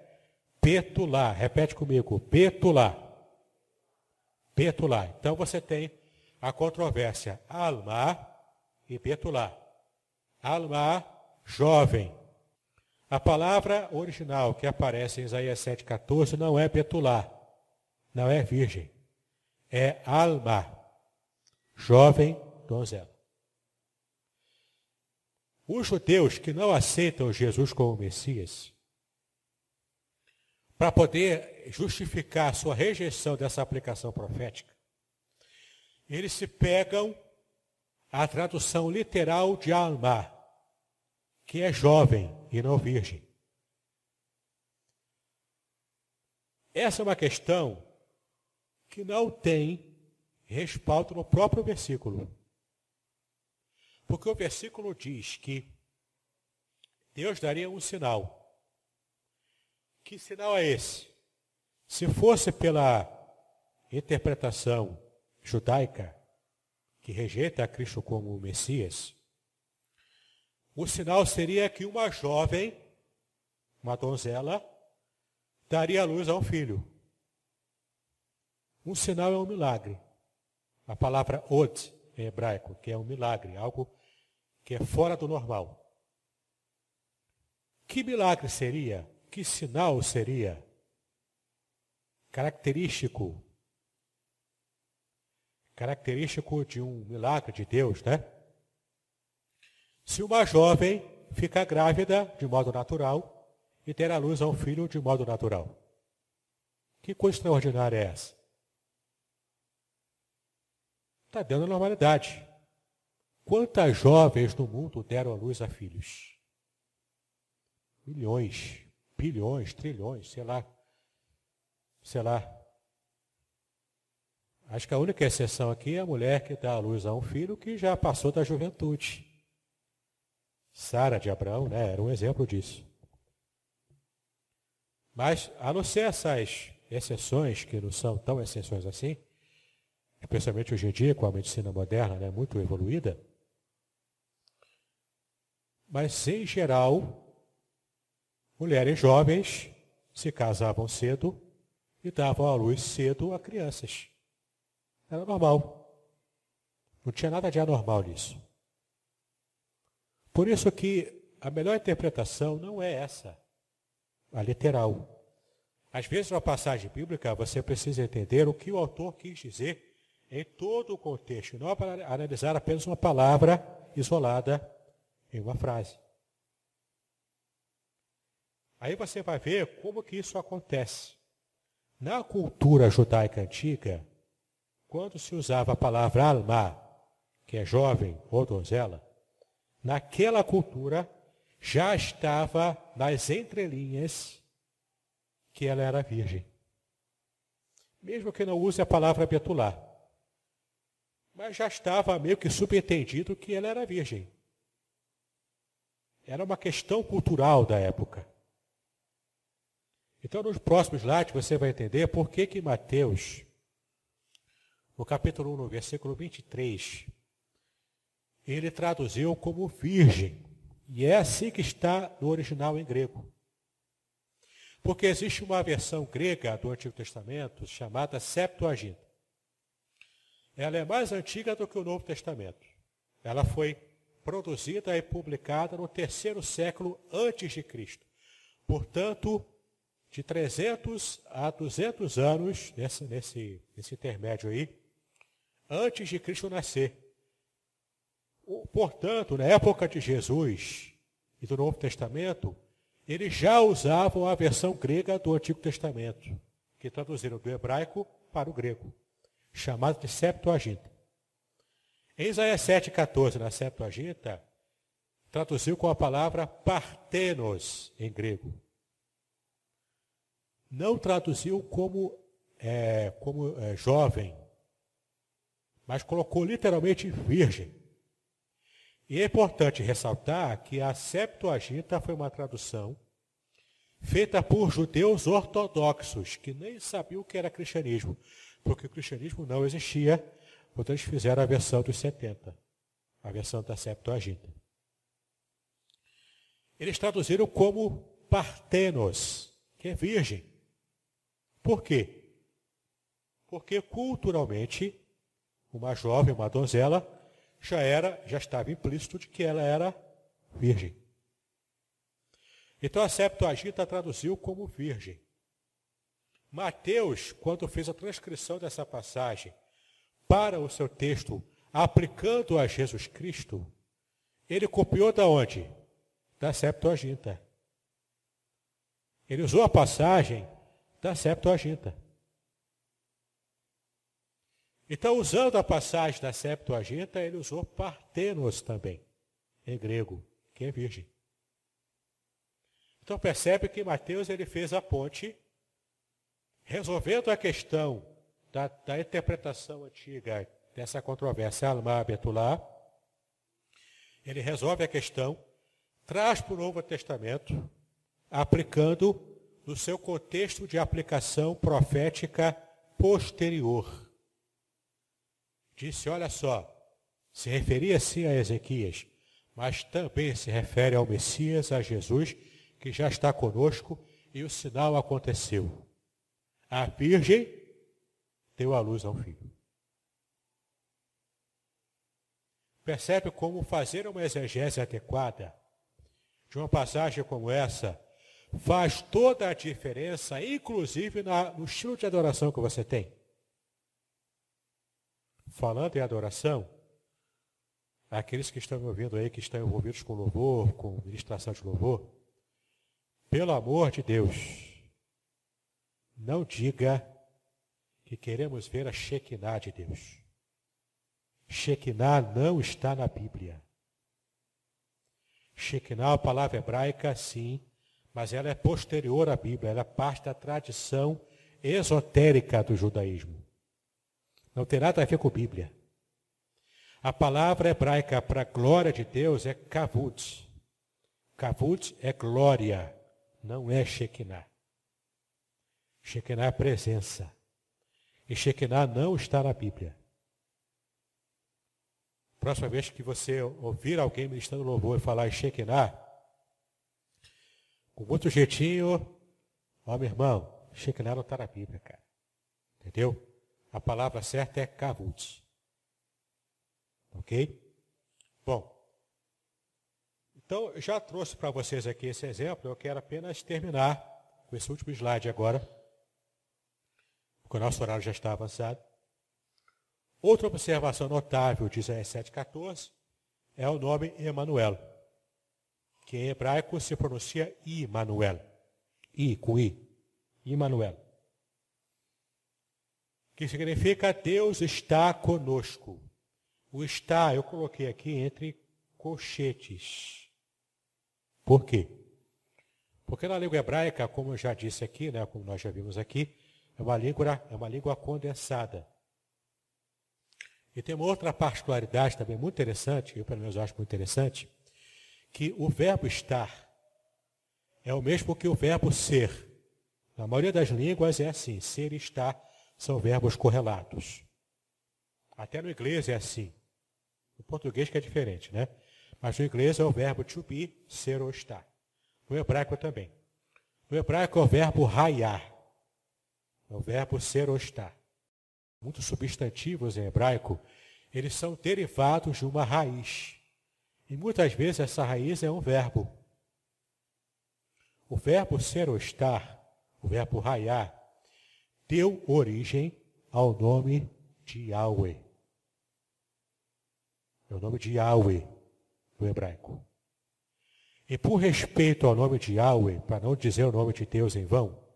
petulá. Repete comigo, petulá. Petulá. Então você tem a controvérsia alma e petulá. Alma, jovem. A palavra original que aparece em Isaías 7,14 não é petulá, não é virgem. É alma, jovem donzela. Os judeus que não aceitam Jesus como Messias, para poder justificar sua rejeição dessa aplicação profética, eles se pegam à tradução literal de alma, que é jovem e não virgem. Essa é uma questão que não tem respaldo no próprio versículo. Porque o versículo diz que Deus daria um sinal. Que sinal é esse? Se fosse pela interpretação judaica, que rejeita a Cristo como Messias, o sinal seria que uma jovem, uma donzela, daria luz a um filho. Um sinal é um milagre. A palavra od em hebraico, que é um milagre, algo que é fora do normal. Que milagre seria? Que sinal seria? Característico. Característico de um milagre de Deus, né? Se uma jovem fica grávida de modo natural e ter à luz a um filho de modo natural. Que coisa extraordinária é essa? Está dando normalidade. Quantas jovens no mundo deram a luz a filhos? Milhões, bilhões, trilhões, sei lá. Sei lá. Acho que a única exceção aqui é a mulher que dá a luz a um filho que já passou da juventude. Sara de Abraão, né, era um exemplo disso. Mas, a não ser essas exceções, que não são tão exceções assim, especialmente hoje em dia, com a medicina moderna né, muito evoluída, mas, em geral, mulheres jovens se casavam cedo e davam à luz cedo a crianças. Era normal. Não tinha nada de anormal nisso. Por isso que a melhor interpretação não é essa, a literal. Às vezes, na passagem bíblica, você precisa entender o que o autor quis dizer em todo o contexto, não para analisar apenas uma palavra isolada em uma frase. Aí você vai ver como que isso acontece. Na cultura judaica antiga, quando se usava a palavra alma, que é jovem ou donzela, naquela cultura já estava nas entrelinhas que ela era virgem. Mesmo que não use a palavra betular. Mas já estava meio que subentendido que ela era virgem. Era uma questão cultural da época. Então, nos próximos slides, você vai entender por que, que Mateus, no capítulo 1, no versículo 23, ele traduziu como virgem. E é assim que está no original em grego. Porque existe uma versão grega do Antigo Testamento chamada Septuaginta. Ela é mais antiga do que o Novo Testamento. Ela foi produzida e publicada no terceiro século antes de Cristo. Portanto, de 300 a 200 anos, nesse, nesse, nesse intermédio aí, antes de Cristo nascer. Portanto, na época de Jesus e do Novo Testamento, eles já usavam a versão grega do Antigo Testamento, que traduziram do hebraico para o grego, chamado de Septuaginta. Em Isaías 7,14, na Septuaginta, traduziu com a palavra partenos em grego. Não traduziu como, é, como é, jovem, mas colocou literalmente virgem. E é importante ressaltar que a Septuaginta foi uma tradução feita por judeus ortodoxos, que nem sabiam o que era cristianismo, porque o cristianismo não existia, portanto eles fizeram a versão dos 70, a versão da Septuaginta. Eles traduziram como partenos, que é virgem. Por quê? Porque culturalmente, uma jovem, uma donzela, já era, já estava implícito de que ela era virgem. Então a Septuaginta traduziu como virgem. Mateus, quando fez a transcrição dessa passagem para o seu texto, aplicando a Jesus Cristo, ele copiou da onde? Da Septuaginta. Ele usou a passagem da Septuaginta. Então, usando a passagem da Septuaginta, ele usou partenos também, em grego, que é virgem. Então percebe que Mateus ele fez a ponte, resolvendo a questão da, da interpretação antiga dessa controvérsia Alma. Ele resolve a questão, traz para o Novo Testamento, aplicando no seu contexto de aplicação profética posterior disse: Olha só, se referia sim a Ezequias, mas também se refere ao Messias, a Jesus, que já está conosco, e o sinal aconteceu. A Virgem deu à luz ao filho. Percebe como fazer uma exegese adequada de uma passagem como essa faz toda a diferença, inclusive no estilo de adoração que você tem falando em adoração, aqueles que estão me ouvindo aí, que estão envolvidos com louvor, com ministração de louvor, pelo amor de Deus, não diga que queremos ver a Shekinah de Deus. Shekinah não está na Bíblia. Shekinah, a palavra hebraica, sim, mas ela é posterior à Bíblia, ela é parte da tradição esotérica do judaísmo. Não tem nada a ver com Bíblia. A palavra hebraica para glória de Deus é kavut. Kavut é glória, não é Shekinah. Shekinah é presença. E Shekinah não está na Bíblia. Próxima vez que você ouvir alguém ministrando louvor e falar em Shekinah, com muito jeitinho, Ó, meu irmão, Shekinah não está na Bíblia, cara. Entendeu? A palavra certa é kavut. Ok? Bom, então eu já trouxe para vocês aqui esse exemplo, eu quero apenas terminar com esse último slide agora, porque o nosso horário já está avançado. Outra observação notável de Isaías 7,14 é o nome Emanuel, que em hebraico se pronuncia Immanuel. I com I. Immanuel. Que significa Deus está conosco. O está eu coloquei aqui entre colchetes. Por quê? Porque na língua hebraica, como eu já disse aqui, né, como nós já vimos aqui, é uma língua, é uma língua condensada. E tem uma outra particularidade também muito interessante, que eu pelo menos acho muito interessante, que o verbo estar é o mesmo que o verbo ser. Na maioria das línguas é assim, ser e estar são verbos correlatos. Até no inglês é assim. No português que é diferente, né? Mas no inglês é o verbo to be, ser ou estar. No hebraico também. No hebraico é o verbo raiar. É o verbo ser ou estar. Muitos substantivos em hebraico, eles são derivados de uma raiz. E muitas vezes essa raiz é um verbo. O verbo ser ou estar, o verbo raiar, deu origem ao nome de Yahweh. É o nome de Yahweh no hebraico. E por respeito ao nome de Yahweh, para não dizer o nome de Deus em vão,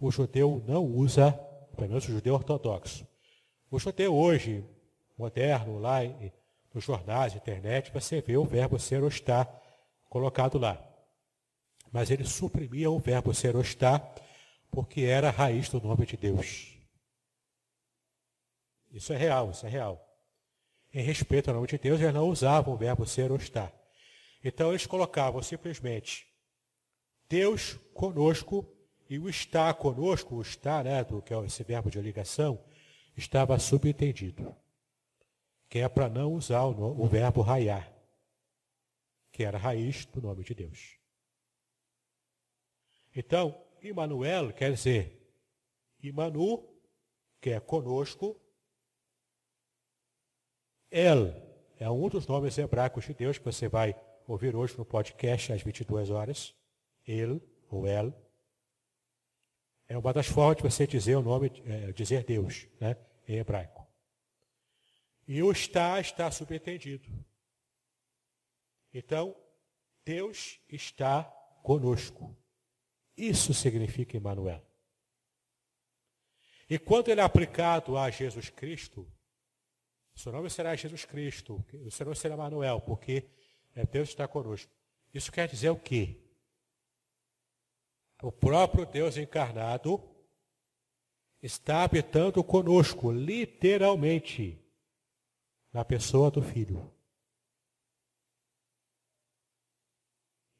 o judeu não usa, pelo menos o judeu ortodoxo. O judeu hoje, moderno, lá nos jornais, internet, você vê o verbo ser ou estar colocado lá. Mas ele suprimia o verbo ser ou estar, porque era a raiz do nome de Deus. Isso é real, isso é real. Em respeito ao nome de Deus, eles não usavam o verbo ser ou estar. Então eles colocavam simplesmente Deus conosco e o estar conosco, o estar, né, do, que é esse verbo de ligação, estava subentendido. Que é para não usar o, o verbo raiar, que era a raiz do nome de Deus. Então, Emmanuel quer dizer Imanu, que é conosco. El é um dos nomes hebraicos de Deus que você vai ouvir hoje no podcast às 22 horas. El ou El. É uma das formas de você dizer o nome, é, dizer Deus, né, em hebraico. E o está está subentendido. Então, Deus está conosco. Isso significa Emmanuel. E quando ele é aplicado a Jesus Cristo, seu nome será Jesus Cristo, seu nome será Emmanuel, porque é Deus está conosco. Isso quer dizer o quê? O próprio Deus encarnado está habitando conosco, literalmente, na pessoa do Filho.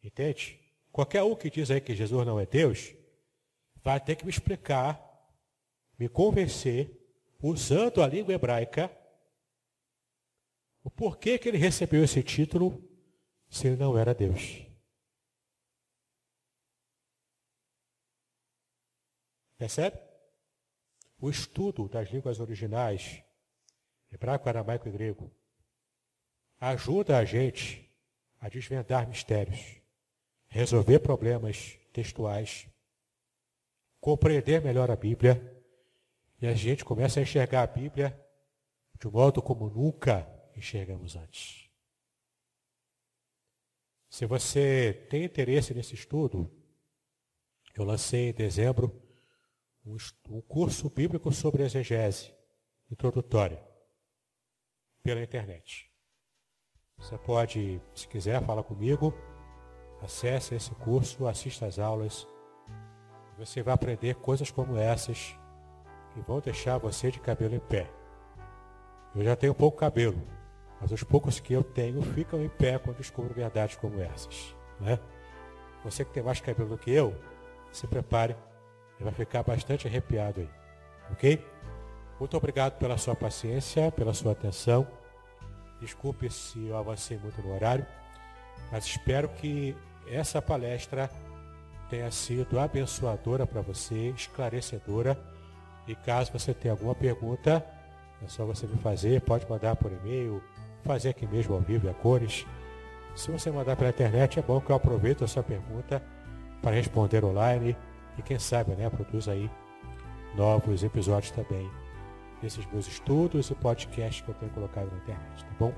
Entende? Qualquer um que diz aí que Jesus não é Deus, vai ter que me explicar, me convencer, usando a língua hebraica, o porquê que ele recebeu esse título se ele não era Deus. Percebe? O estudo das línguas originais, hebraico, aramaico e grego, ajuda a gente a desvendar mistérios resolver problemas textuais, compreender melhor a Bíblia, e a gente começa a enxergar a Bíblia de um modo como nunca enxergamos antes. Se você tem interesse nesse estudo, eu lancei em dezembro um curso bíblico sobre exegese introdutória pela internet. Você pode, se quiser, falar comigo. Acesse esse curso, assista às aulas. Você vai aprender coisas como essas que vão deixar você de cabelo em pé. Eu já tenho pouco cabelo, mas os poucos que eu tenho ficam em pé quando descubro verdades como essas. Né? Você que tem mais cabelo do que eu, se prepare, e vai ficar bastante arrepiado aí. Ok? Muito obrigado pela sua paciência, pela sua atenção. Desculpe se eu avancei muito no horário, mas espero que essa palestra tenha sido abençoadora para você, esclarecedora. E caso você tenha alguma pergunta, é só você me fazer, pode mandar por e-mail, fazer aqui mesmo ao vivo e a cores. Se você mandar pela internet, é bom que eu aproveito a sua pergunta para responder online e quem sabe, né, produz aí novos episódios também desses meus estudos e podcasts que eu tenho colocado na internet, tá bom?